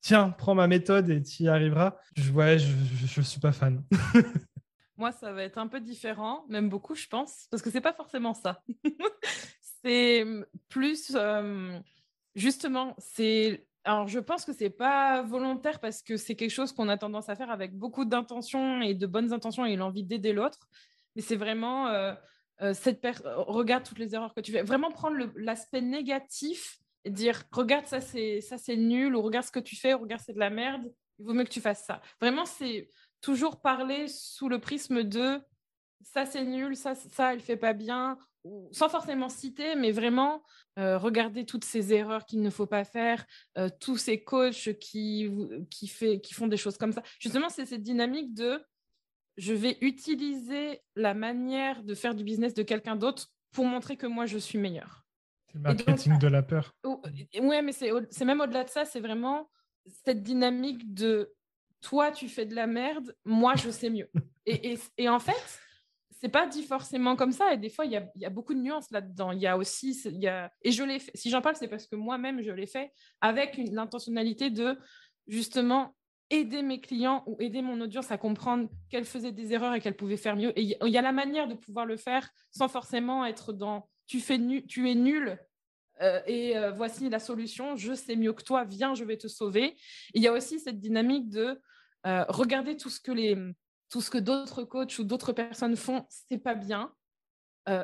tiens, prends ma méthode et tu y arriveras. Je, ouais, je, je, suis pas fan. moi, ça va être un peu différent, même beaucoup, je pense, parce que c'est pas forcément ça. c'est plus, justement, c'est alors, je pense que c'est pas volontaire parce que c'est quelque chose qu'on a tendance à faire avec beaucoup d'intentions et de bonnes intentions et l'envie d'aider l'autre. Mais c'est vraiment euh, euh, cette regarde toutes les erreurs que tu fais. Vraiment prendre l'aspect négatif et dire regarde ça c'est ça c'est nul ou regarde ce que tu fais, regarde c'est de la merde. Il vaut mieux que tu fasses ça. Vraiment, c'est toujours parler sous le prisme de ça c'est nul, ça ça elle fait pas bien sans forcément citer, mais vraiment euh, regarder toutes ces erreurs qu'il ne faut pas faire, euh, tous ces coachs qui, qui, fait, qui font des choses comme ça. Justement, c'est cette dynamique de je vais utiliser la manière de faire du business de quelqu'un d'autre pour montrer que moi, je suis meilleur. C'est le marketing de la peur. Oui, mais c'est même au-delà de ça, c'est vraiment cette dynamique de toi, tu fais de la merde, moi, je sais mieux. et, et, et en fait, c'est pas dit forcément comme ça. Et des fois, il y a, beaucoup de nuances là-dedans. Il y a aussi, il y a, et je l'ai fait. Si j'en parle, c'est parce que moi-même, je l'ai fait avec l'intentionnalité de justement aider mes clients ou aider mon audience à comprendre qu'elle faisait des erreurs et qu'elle pouvait faire mieux. Et il y a la manière de pouvoir le faire sans forcément être dans tu, fais tu es nul euh, et euh, voici la solution, je sais mieux que toi, viens, je vais te sauver. Il y a aussi cette dynamique de euh, regarder tout ce que les tout ce que d'autres coachs ou d'autres personnes font, c'est pas bien.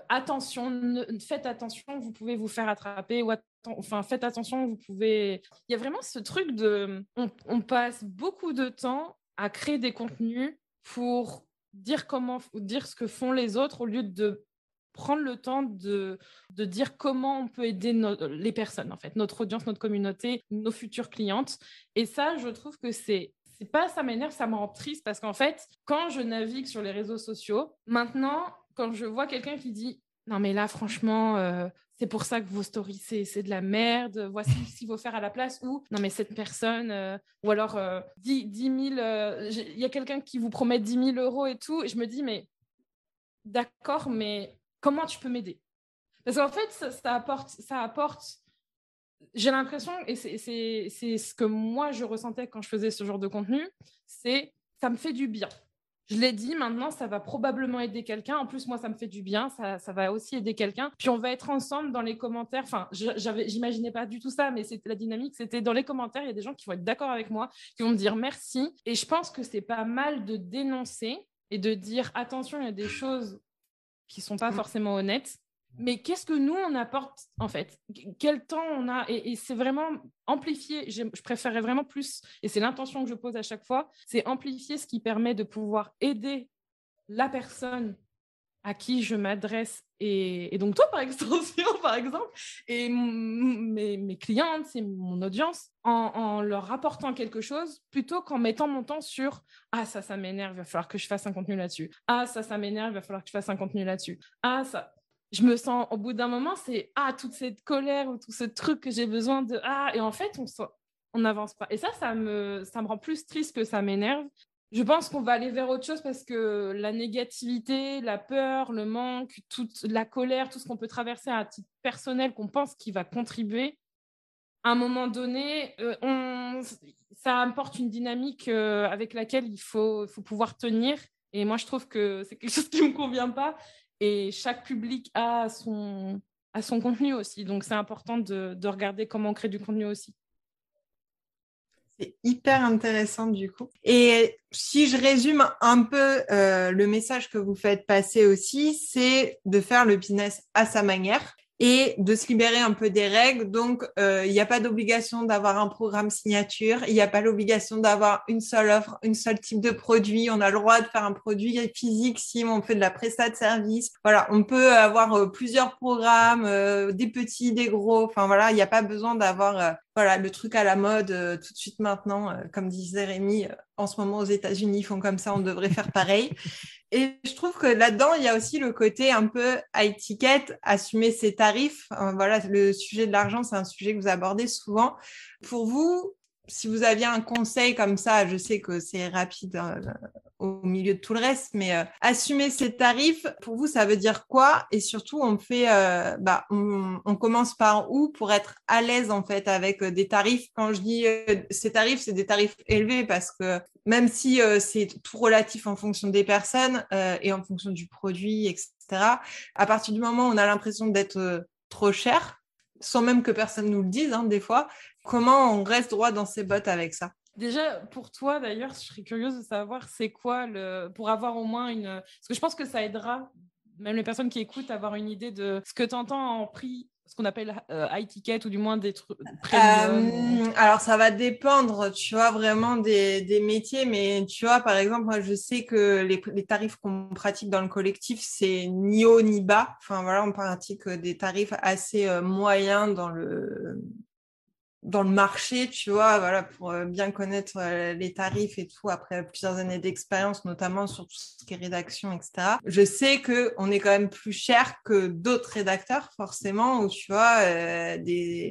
attention, faites attention, vous pouvez vous faire attraper ou enfin faites attention, vous pouvez. Il y a vraiment ce truc de, on, passe beaucoup de temps à créer des contenus pour dire comment, dire ce que font les autres au lieu de prendre le temps de, de dire comment on peut aider les personnes, en fait, notre audience, notre communauté, nos futures clientes. Et ça, je trouve que c'est c'est pas ça m'énerve, ça me rend triste parce qu'en fait, quand je navigue sur les réseaux sociaux, maintenant, quand je vois quelqu'un qui dit non mais là franchement euh, c'est pour ça que vos stories c'est de la merde voici ce qu'il faut faire à la place ou non mais cette personne euh, ou alors 10, 10 000 il y a quelqu'un qui vous promet 10 000 euros et tout et je me dis mais d'accord mais comment tu peux m'aider? Parce qu'en fait, ça, apporte, ça apporte. J'ai l'impression, et c'est ce que moi je ressentais quand je faisais ce genre de contenu, c'est ça me fait du bien. Je l'ai dit, maintenant, ça va probablement aider quelqu'un. En plus, moi, ça me fait du bien, ça, ça va aussi aider quelqu'un. Puis on va être ensemble dans les commentaires. Enfin, j'imaginais pas du tout ça, mais c'était la dynamique. C'était dans les commentaires, il y a des gens qui vont être d'accord avec moi, qui vont me dire merci. Et je pense que c'est pas mal de dénoncer et de dire attention, il y a des choses qui sont pas mm. forcément honnêtes. Mais qu'est-ce que nous, on apporte, en fait? Quel temps on a? Et, c'est vraiment amplifier, je, je préférerais vraiment plus, et c'est l'intention que je pose à chaque fois, c'est amplifier ce qui permet de pouvoir aider la personne à qui je m'adresse et, donc toi par extension par exemple et mes, clientes et mon audience en, leur apportant quelque chose plutôt qu'en mettant mon temps sur ah ça ça m'énerve il va falloir que je fasse un contenu là-dessus. Ah ça ça m'énerve il va falloir que je fasse un contenu là-dessus. Ah ça je me sens au bout d'un moment c'est ah toute cette colère ou tout ce truc que j'ai besoin de ah et en fait on n'avance pas et ça ça me ça me rend plus triste que ça m'énerve je pense qu'on va aller vers autre chose parce que la négativité, la peur, le manque, toute la colère, tout ce qu'on peut traverser à titre personnel qu'on pense qui va contribuer, à un moment donné, euh, ça apporte une dynamique euh, avec laquelle il faut, pouvoir tenir. Et moi, je trouve que c'est quelque chose qui ne me convient pas. Et chaque public a son, son contenu aussi. Donc, c'est important de, de regarder comment on crée du contenu aussi. C'est hyper intéressant du coup. Et si je résume un peu euh, le message que vous faites passer aussi, c'est de faire le business à sa manière et de se libérer un peu des règles. Donc, euh, il n'y a pas d'obligation d'avoir un programme signature, il n'y a pas l'obligation d'avoir une seule offre, une seule type de produit. On a le droit de faire un produit physique si on fait de la prestat de service. Voilà, on peut avoir euh, plusieurs programmes, euh, des petits, des gros. Enfin voilà, il n'y a pas besoin d'avoir voilà le truc à la mode tout de suite maintenant, comme disait Rémi. en ce moment aux États-Unis, ils font comme ça, on devrait faire pareil. Et je trouve que là-dedans, il y a aussi le côté un peu à étiquette, assumer ses tarifs. Voilà, le sujet de l'argent, c'est un sujet que vous abordez souvent. Pour vous, si vous aviez un conseil comme ça, je sais que c'est rapide euh, au milieu de tout le reste, mais euh, assumer ses tarifs, pour vous, ça veut dire quoi? Et surtout, on fait, euh, bah, on, commence par où pour être à l'aise en fait avec des tarifs? Quand je dis ces tarifs, c'est des tarifs élevés parce que même si c'est tout relatif en fonction des personnes et en fonction du produit, etc. À partir du moment où on a l'impression d'être trop cher, sans même que personne nous le dise, hein, des fois, Comment on reste droit dans ses bottes avec ça? Déjà, pour toi, d'ailleurs, je serais curieuse de savoir c'est quoi le. pour avoir au moins une. Parce que je pense que ça aidera même les personnes qui écoutent à avoir une idée de ce que tu entends en prix ce qu'on appelle euh, high ticket ou du moins des trucs euh, alors ça va dépendre, tu vois, vraiment des, des, métiers, mais tu vois, par exemple, moi je sais que les, les tarifs qu'on pratique dans le collectif, c'est ni haut ni bas. Enfin voilà, on pratique des tarifs assez euh, moyens dans le dans le marché, tu vois, voilà, pour euh, bien connaître euh, les tarifs et tout, après plusieurs années d'expérience, notamment sur tout ce qui est rédaction, etc. Je sais que on est quand même plus cher que d'autres rédacteurs, forcément, ou tu vois, euh,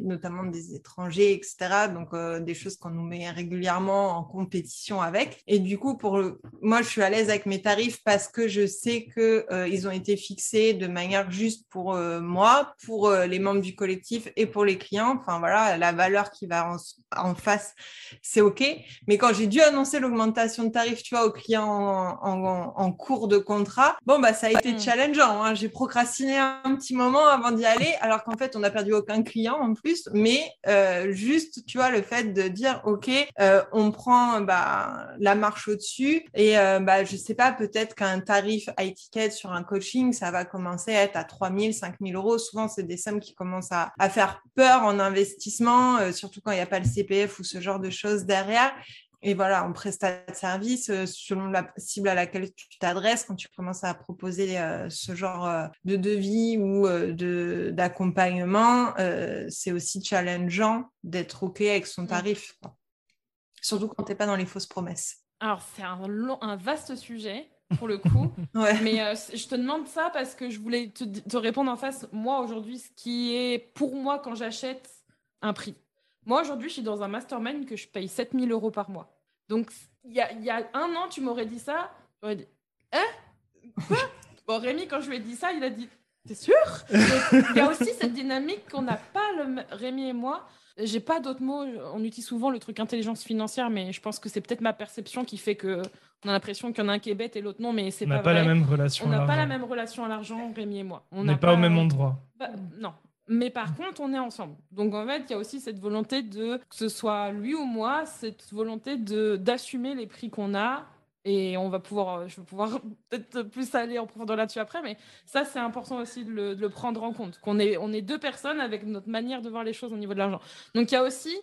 notamment des étrangers, etc. Donc, des choses qu'on nous met régulièrement en compétition avec. Et du coup, pour moi, je suis à l'aise avec mes tarifs parce que je sais que ils ont été fixés de manière juste pour moi, pour les membres du collectif et pour les clients. Enfin, voilà, la valeur qui va en, face, c'est OK. Mais quand j'ai dû annoncer l'augmentation de tarif, tu vois, aux clients en, cours de contrat, bon, bah, ça a été challengeant. Hein. J'ai procrastiné un petit moment avant d'y aller, alors qu'en fait, on n'a perdu aucun client en plus. Mais euh, juste, tu vois, le fait de dire, OK, euh, on prend bah, la marche au-dessus et euh, bah, je sais pas, peut-être qu'un tarif à étiquette sur un coaching, ça va commencer à être à 3 000, 5 000 euros. Souvent, c'est des sommes qui commencent à, à faire peur en investissement. Euh, surtout quand il n'y a pas le CPF ou ce genre de choses derrière. Et voilà, en prestat de service, euh, selon la cible à laquelle tu t'adresses, quand tu commences à proposer euh, ce genre de devis ou de d'accompagnement, c'est aussi challengeant d'être OK avec son mmh. tarif. Surtout quand tu n'es pas dans les fausses promesses. Alors, c'est un, un vaste sujet pour le coup. Mais je te demande ça parce que je voulais te, te répondre en face. Moi, aujourd'hui, ce qui est pour moi quand j'achète un prix. Moi, aujourd'hui, je suis dans un mastermind que je paye 7000 euros par mois. Donc, il y a, un an, tu m'aurais dit ça, j'aurais dit Hein? Quoi? Bon, Rémi, quand je lui ai dit ça, il a dit T'es sûr? Il y a aussi cette dynamique qu'on n'a pas, le... Rémi et moi. J'ai pas d'autres mots. On utilise souvent le truc intelligence financière, mais je pense que c'est peut-être ma perception qui fait que on a l'impression qu'il y en a un qui est bête et l'autre non, mais c'est pas, On n'a pas la même relation. On n'a pas la même relation à l'argent, Rémi et moi. On n'est pas, au même endroit. Bah, non, mais par contre, on est ensemble. Donc en fait, il y a aussi cette volonté de, que ce soit lui ou moi, cette volonté de d'assumer les prix qu'on a. Et on va pouvoir, je vais pouvoir peut-être plus aller en profondeur là-dessus après, mais ça c'est important aussi de le, de le, prendre en compte. Qu'on est, on est deux personnes avec notre manière de voir les choses au niveau de l'argent. Donc il y a aussi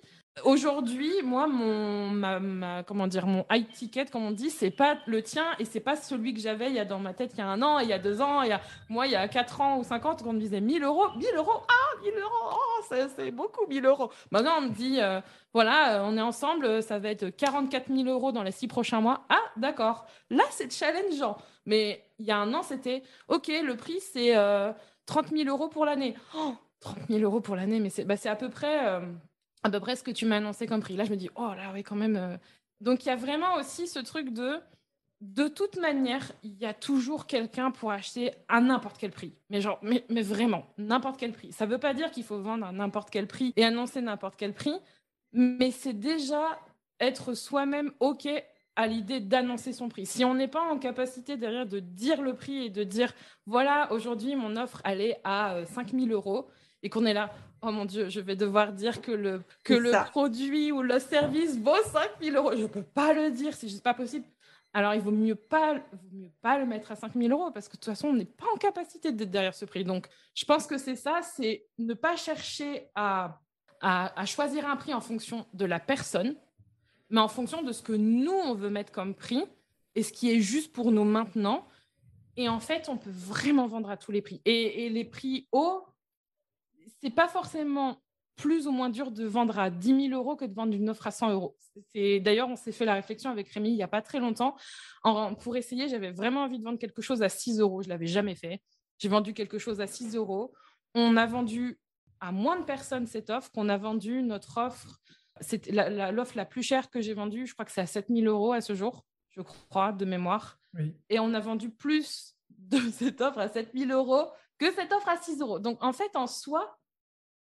Aujourd'hui, moi, mon, ma, high ticket, comme on dit, c'est pas le tien et c'est pas celui que j'avais dans ma tête il y a un an, il y a deux ans, moi, il y a quatre ans ou cinq ans, on me disait 1000 euros, 1000 euros, ah, 1000 euros, oh, c'est beaucoup 1000 euros. Maintenant, on me dit, euh, voilà, on est ensemble, ça va être 44 000 euros dans les six prochains mois. Ah, d'accord. Là, c'est challengeant. Mais il y a un an, c'était, OK, le prix, c'est 30 euh, 000 euros pour l'année. Oh, 30 000 euros pour l'année, mais c'est bah, à peu près. Euh, à peu près ce que tu m'as annoncé comme prix. Là, je me dis, oh là, oui, quand même. Euh. Donc, il y a vraiment aussi ce truc de, de toute manière, il y a toujours quelqu'un pour acheter à n'importe quel prix. Mais genre, mais, mais vraiment, n'importe quel prix. Ça ne veut pas dire qu'il faut vendre à n'importe quel prix et annoncer n'importe quel prix, mais c'est déjà être soi-même OK à l'idée d'annoncer son prix. Si on n'est pas en capacité derrière de dire le prix et de dire, voilà, aujourd'hui, mon offre, elle est à 5000 euh, euros, et qu'on est là, oh mon Dieu, je vais devoir dire que le, que le produit ou le service vaut 5000 euros. Je ne peux pas le dire, c'est juste pas possible. Alors, il vaut mieux pas, vaut mieux pas le mettre à 5000 euros parce que de toute façon, on n'est pas en capacité d'être derrière ce prix. Donc, je pense que c'est ça, c'est ne pas chercher à, à, à, choisir un prix en fonction de la personne, mais en fonction de ce que nous, on veut mettre comme prix et ce qui est juste pour nous maintenant. Et en fait, on peut vraiment vendre à tous les prix. Et, et les prix hauts, c'est pas forcément plus ou moins dur de vendre à 10 000 euros que de vendre une offre à 100 euros. D'ailleurs, on s'est fait la réflexion avec Rémi il n'y a pas très longtemps. En, pour essayer, j'avais vraiment envie de vendre quelque chose à 6 euros. Je ne l'avais jamais fait. J'ai vendu quelque chose à 6 euros. On a vendu à moins de personnes cette offre qu'on a vendu notre offre. C'était l'offre la, plus chère que j'ai vendue. Je crois que c'est à 7 000 euros à ce jour, je crois, de mémoire. Et on a vendu plus de cette offre à 7 000 euros que cette offre à 6 euros. Donc, en fait, en soi,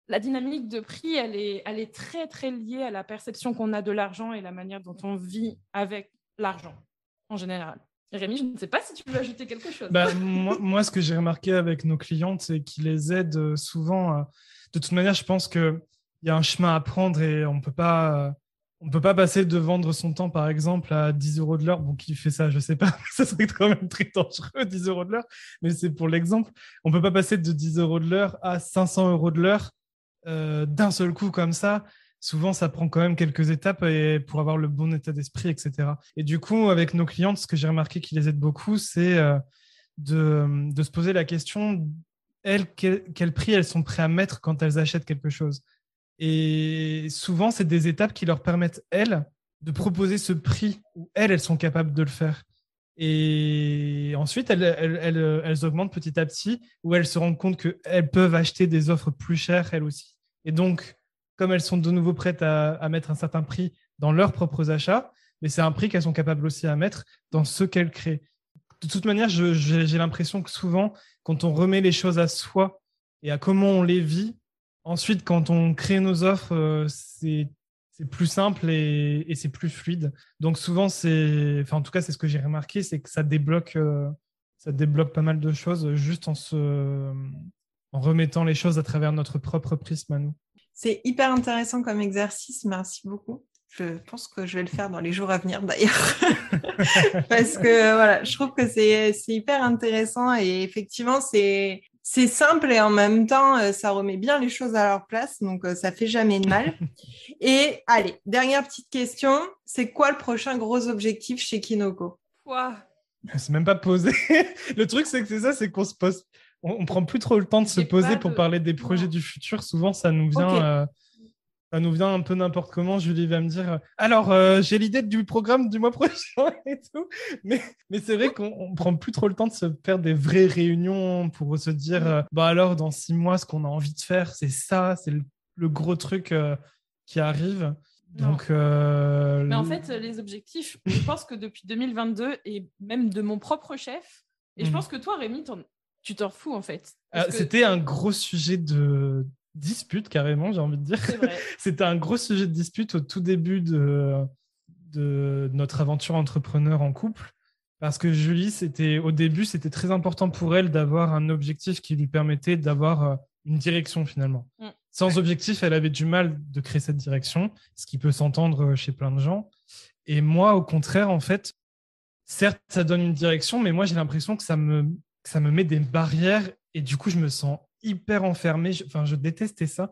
la dynamique de prix, elle est, elle est très, très liée à la perception qu'on a de l'argent et la manière dont on vit avec l'argent en général. Rémi, je ne sais pas si tu veux ajouter quelque chose. Bah, moi, ce que j'ai remarqué avec nos clientes, c'est qu'ils les aident euh, souvent. Euh, de toute manière, je pense qu'il y a un chemin à prendre et on peut pas. On ne peut pas passer de vendre son temps, par exemple, à 10 euros de l'heure. Bon, qui fait ça, je ne sais pas. ça serait quand même très dangereux, 10 euros de l'heure. Mais c'est pour l'exemple. On ne peut pas passer de 10 euros de l'heure à 500 euros de l'heure euh, d'un seul coup comme ça, souvent ça prend quand même quelques étapes et pour avoir le bon état d'esprit, etc. Et du coup, avec nos clientes, ce que j'ai remarqué qui les aide beaucoup, c'est euh, de, se poser la question, elles, quel, prix elles sont prêtes à mettre quand elles achètent quelque chose? Et souvent, c'est des étapes qui leur permettent, elles, de proposer ce prix où elles, elles sont capables de le faire. Et ensuite, elles, elles, elles, augmentent petit à petit, où elles se rendent compte qu'elles peuvent acheter des offres plus chères, elles aussi. Et donc, comme elles sont de nouveau prêtes à, à mettre un certain prix dans leurs propres achats, mais c'est un prix qu'elles sont capables aussi à mettre dans ce qu'elles créent. De toute manière, j'ai l'impression que souvent, quand on remet les choses à soi et à comment on les vit, ensuite, quand on crée nos offres, euh, c'est plus simple et, c'est plus fluide. Donc souvent, c'est, enfin en tout cas, c'est ce que j'ai remarqué, c'est que ça débloque, euh, ça débloque pas mal de choses juste en en remettant les choses à travers notre propre prisme à nous. C'est hyper intéressant comme exercice. Merci beaucoup. Je pense que je vais le faire dans les jours à venir d'ailleurs. Parce que voilà, je trouve que c'est hyper intéressant et effectivement, c'est c'est simple et en même temps, euh, ça remet bien les choses à leur place, donc euh, ça fait jamais de mal. Et allez, dernière petite question, c'est quoi le prochain gros objectif chez Kinoko? Quoi? C'est même pas posé. le truc, c'est que c'est ça, c'est qu'on se pose, on, prend plus trop le temps de se poser pour parler des projets du futur. Souvent, ça nous vient. Euh, ça nous vient un peu n'importe comment. Julie va me dire alors euh, j'ai l'idée du programme du mois prochain et tout, mais mais c'est vrai qu'on prend plus trop le temps de se faire des vraies réunions pour se dire euh, bah alors dans six mois ce qu'on a envie de faire c'est ça, c'est le, gros truc euh, qui arrive. Donc, mais en fait, les objectifs, je pense que depuis 2022 et même de mon propre chef, et je hmm. pense que toi, Rémi, tu t'en fous en fait. C'était un gros sujet de, dispute carrément, j'ai envie de dire. C'était un gros sujet de dispute au tout début de, de notre aventure entrepreneur en couple. Parce que Julie, c'était au début, c'était très important pour elle d'avoir un objectif qui lui permettait d'avoir euh, une direction finalement. Mm. Sans objectif, elle avait du mal de créer cette direction, ce qui peut s'entendre chez plein de gens. Et moi, au contraire, en fait, certes, ça donne une direction, mais moi, j'ai l'impression que ça me, que ça me met des barrières et du coup, je me sens hyper enfermé. Je, enfin, je détestais ça.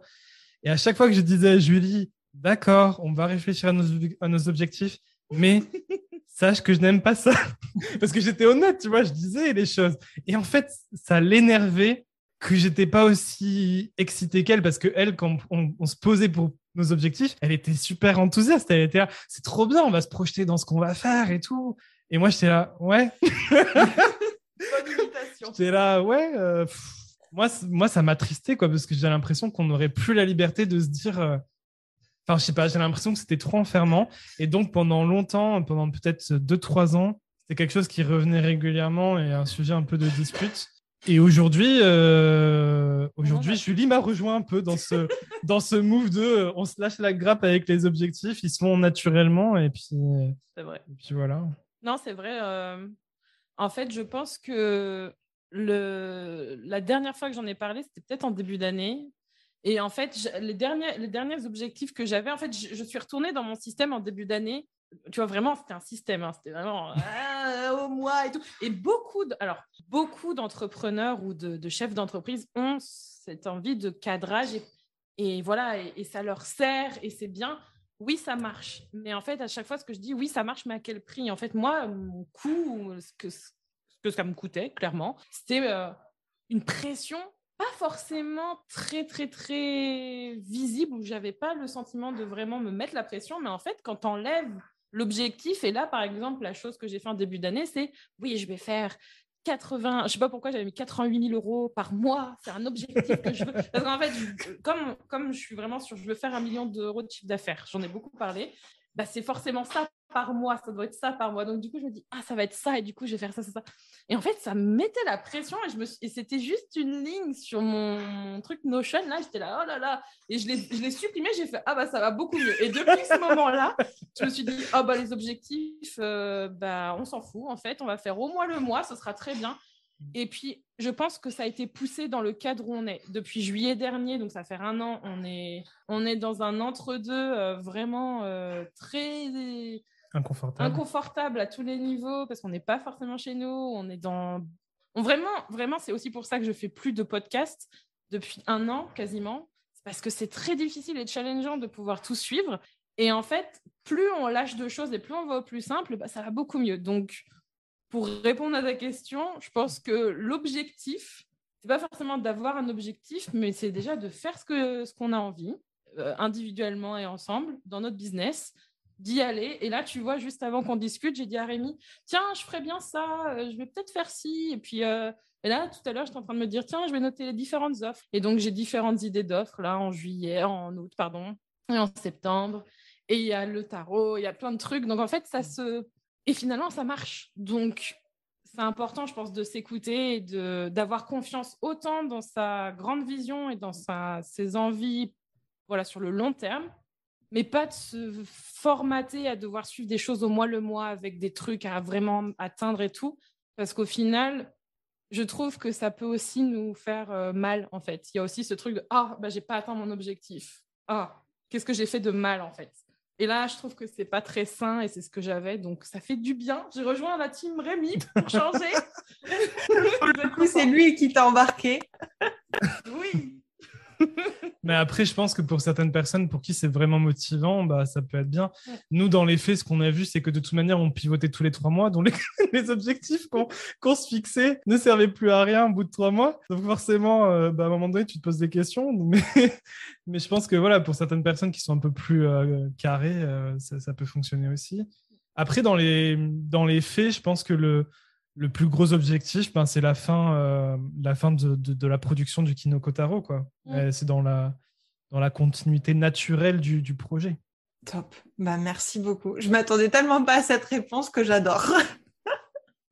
Et à chaque fois que je disais à Julie, d'accord, on va réfléchir à nos, à nos objectifs, mais sache que je n'aime pas ça. Parce que j'étais honnête, tu vois, je disais les choses. Et en fait, ça l'énervait que j'étais pas aussi excité qu'elle parce que elle, quand on, se posait pour nos objectifs, elle était super enthousiaste. Elle était là, c'est trop bien, on va se projeter dans ce qu'on va faire et tout. Et moi, j'étais là, ouais. Bonne imitation. J'étais là, ouais. Euh, moi, moi, ça m'attristait, quoi, parce que j'ai l'impression qu'on n'aurait plus la liberté de se dire. Euh, enfin, je sais pas, j'ai l'impression que c'était trop enfermant. Et donc, pendant longtemps, pendant peut-être 2-3 ans, c'était quelque chose qui revenait régulièrement et un sujet un peu de dispute. Et aujourd'hui, euh, aujourd'hui, Julie m'a rejoint un peu dans ce, dans ce move de euh, on se lâche la grappe avec les objectifs, ils se font naturellement et puis. C'est vrai. Et puis voilà. Non, c'est vrai. En fait, je pense que la dernière fois que j'en ai parlé, c'était peut-être en début d'année. Et en fait, les, derniers, les derniers objectifs que j'avais, en fait, je, suis retournée dans mon système en début d'année. Tu vois, vraiment, c'était un système. Hein, c'était vraiment ah, au mois et tout. Et beaucoup, alors, beaucoup d'entrepreneurs ou de, chefs d'entreprise ont cette envie de cadrage. Et, voilà, et, ça leur sert et c'est bien. Oui, ça marche. Mais en fait, à chaque fois, ce que je dis, oui, ça marche, mais à quel prix? En fait, moi, mon coût, ce que, que ça me coûtait, clairement. C'était euh, une pression pas forcément très, très, très visible, où j'avais pas le sentiment de vraiment me mettre la pression, mais en fait, quand on enlèves l'objectif, et là, par exemple, la chose que j'ai fait en début d'année, c'est oui, je vais faire 80, je sais pas pourquoi j'avais mis 88 000 euros par mois, c'est un objectif que je veux. Parce qu'en fait, comme, comme je suis vraiment sur, je veux faire un million d'euros de chiffre d'affaires, j'en ai beaucoup parlé, bah, c'est forcément ça par mois, ça doit être ça par mois. Donc, du coup, je me dis, ah, ça va être ça, et du coup, je vais faire ça, ça, ça. Et en fait, ça me mettait la pression, et, je me et c'était juste une ligne sur mon, truc Notion, là, j'étais là, oh là là, et je l'ai supprimé, j'ai fait, ah, bah, ça va beaucoup mieux. Et depuis ce moment-là, je me suis dit, oh, bah, les objectifs, euh, bah, on s'en fout, en fait, on va faire au moins le mois, ce sera très bien. Et puis, je pense que ça a été poussé dans le cadre où on est. Depuis juillet dernier, donc ça fait un an, on est, on est dans un entre-deux euh, vraiment euh, très inconfortable. inconfortable à tous les niveaux parce qu'on n'est pas forcément chez nous. On est dans. Vraiment, vraiment, c'est aussi pour ça que je fais plus de podcasts depuis un an quasiment. C'est parce que c'est très difficile et challengeant de pouvoir tout suivre. Et en fait, plus on lâche de choses et plus on va au plus simple, bah, ça va beaucoup mieux. Donc, pour répondre à ta question, je pense que l'objectif, c'est pas forcément d'avoir un objectif, mais c'est déjà de faire ce que ce qu'on a envie. euh, individuellement et ensemble dans notre business d'y aller. Et là, tu vois, juste avant qu'on discute, j'ai dit à Rémi, tiens, je ferais bien ça, euh, je vais peut-être faire ci. Et puis, euh, et là, tout à l'heure, j'étais en train de me dire, tiens, je vais noter les différentes offres. Et donc, j'ai différentes idées d'offres, là, en juillet, en août, pardon, et en septembre. Et il y a le tarot, il y a plein de trucs. Donc, en fait, ça se... Et finalement, ça marche. Donc, c'est important, je pense, de s'écouter et d'avoir confiance autant dans sa grande vision et dans sa, ses envies voilà, sur le long terme, mais pas de se formater à devoir suivre des choses au mois le mois avec des trucs à vraiment atteindre et tout. Parce qu'au final, je trouve que ça peut aussi nous faire euh, mal, en fait. Il y a aussi ce truc de Ah, bah, j'ai pas atteint mon objectif. Ah, qu'est-ce que j'ai fait de mal, en fait? Et là, je trouve que c'est pas très sain et c'est ce que j'avais. Donc, ça fait du bien. J'ai rejoint la team Rémi pour changer. du coup, c'est lui qui t'a embarqué. oui. Mais après, je pense que pour certaines personnes pour qui c'est vraiment motivant, bah, ça peut être bien. Nous, dans les faits, ce qu'on a vu, c'est que de toute manière, on pivotait tous les trois mois. Donc, les, objectifs qu'on se fixait ne servaient plus à rien au bout de trois mois. Donc, forcément, euh, bah, à un moment donné, tu te poses des questions. Mais, mais je pense que voilà, pour certaines personnes qui sont un peu plus euh, carrées, euh, ça, ça, peut fonctionner aussi. Après, dans les, dans les faits, je pense que le, le plus gros objectif, ben, c'est la fin, euh, la fin de, de, la production du Kinokotaro. Quoi. Mm. C'est dans la, dans la continuité naturelle du, du projet. Top. Bah, merci beaucoup. Je m'attendais tellement pas à cette réponse que j'adore.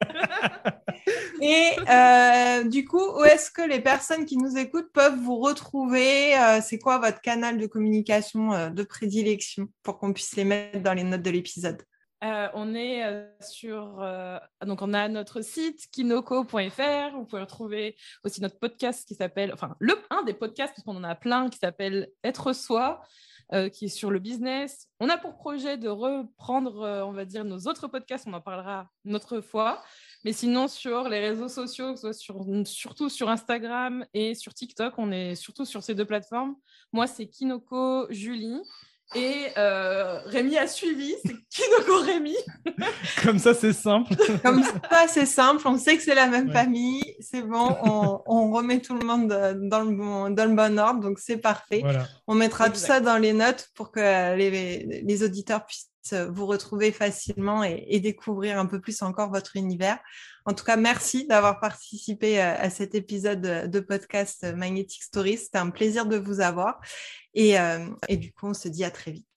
Et euh, du coup, où est-ce que les personnes qui nous écoutent peuvent vous retrouver euh, C'est quoi votre canal de communication de prédilection pour qu'on puisse les mettre dans les notes de l'épisode? Euh, on est euh, sur. Euh, donc, on a notre site kinoko.fr. Vous pouvez retrouver aussi notre podcast qui s'appelle. Enfin, le, un des podcasts, parce qu'on en a plein, qui s'appelle Être Soi, qui est sur le business. On a pour projet de reprendre, on va dire, nos autres podcasts. On en parlera une autre fois. Mais sinon, sur les réseaux sociaux, soit sur, surtout sur Instagram et sur TikTok, on est surtout sur ces deux plateformes. Moi, c'est Kinoko Julie. Et euh, Rémi a suivi, c'est Kinoko Rémi. Comme ça, c'est simple. Comme ça, c'est simple. On sait que c'est la même famille. C'est bon, on, remet tout le monde dans le bon, dans le bon ordre. Donc, c'est parfait. On mettra tout ça dans les notes pour que les, les auditeurs puissent vous retrouver facilement et, découvrir un peu plus encore votre univers. En tout cas, merci d'avoir participé à, à, cet épisode de podcast Magnetic Stories. C'était un plaisir de vous avoir. Euh, et du coup, on se dit à très vite.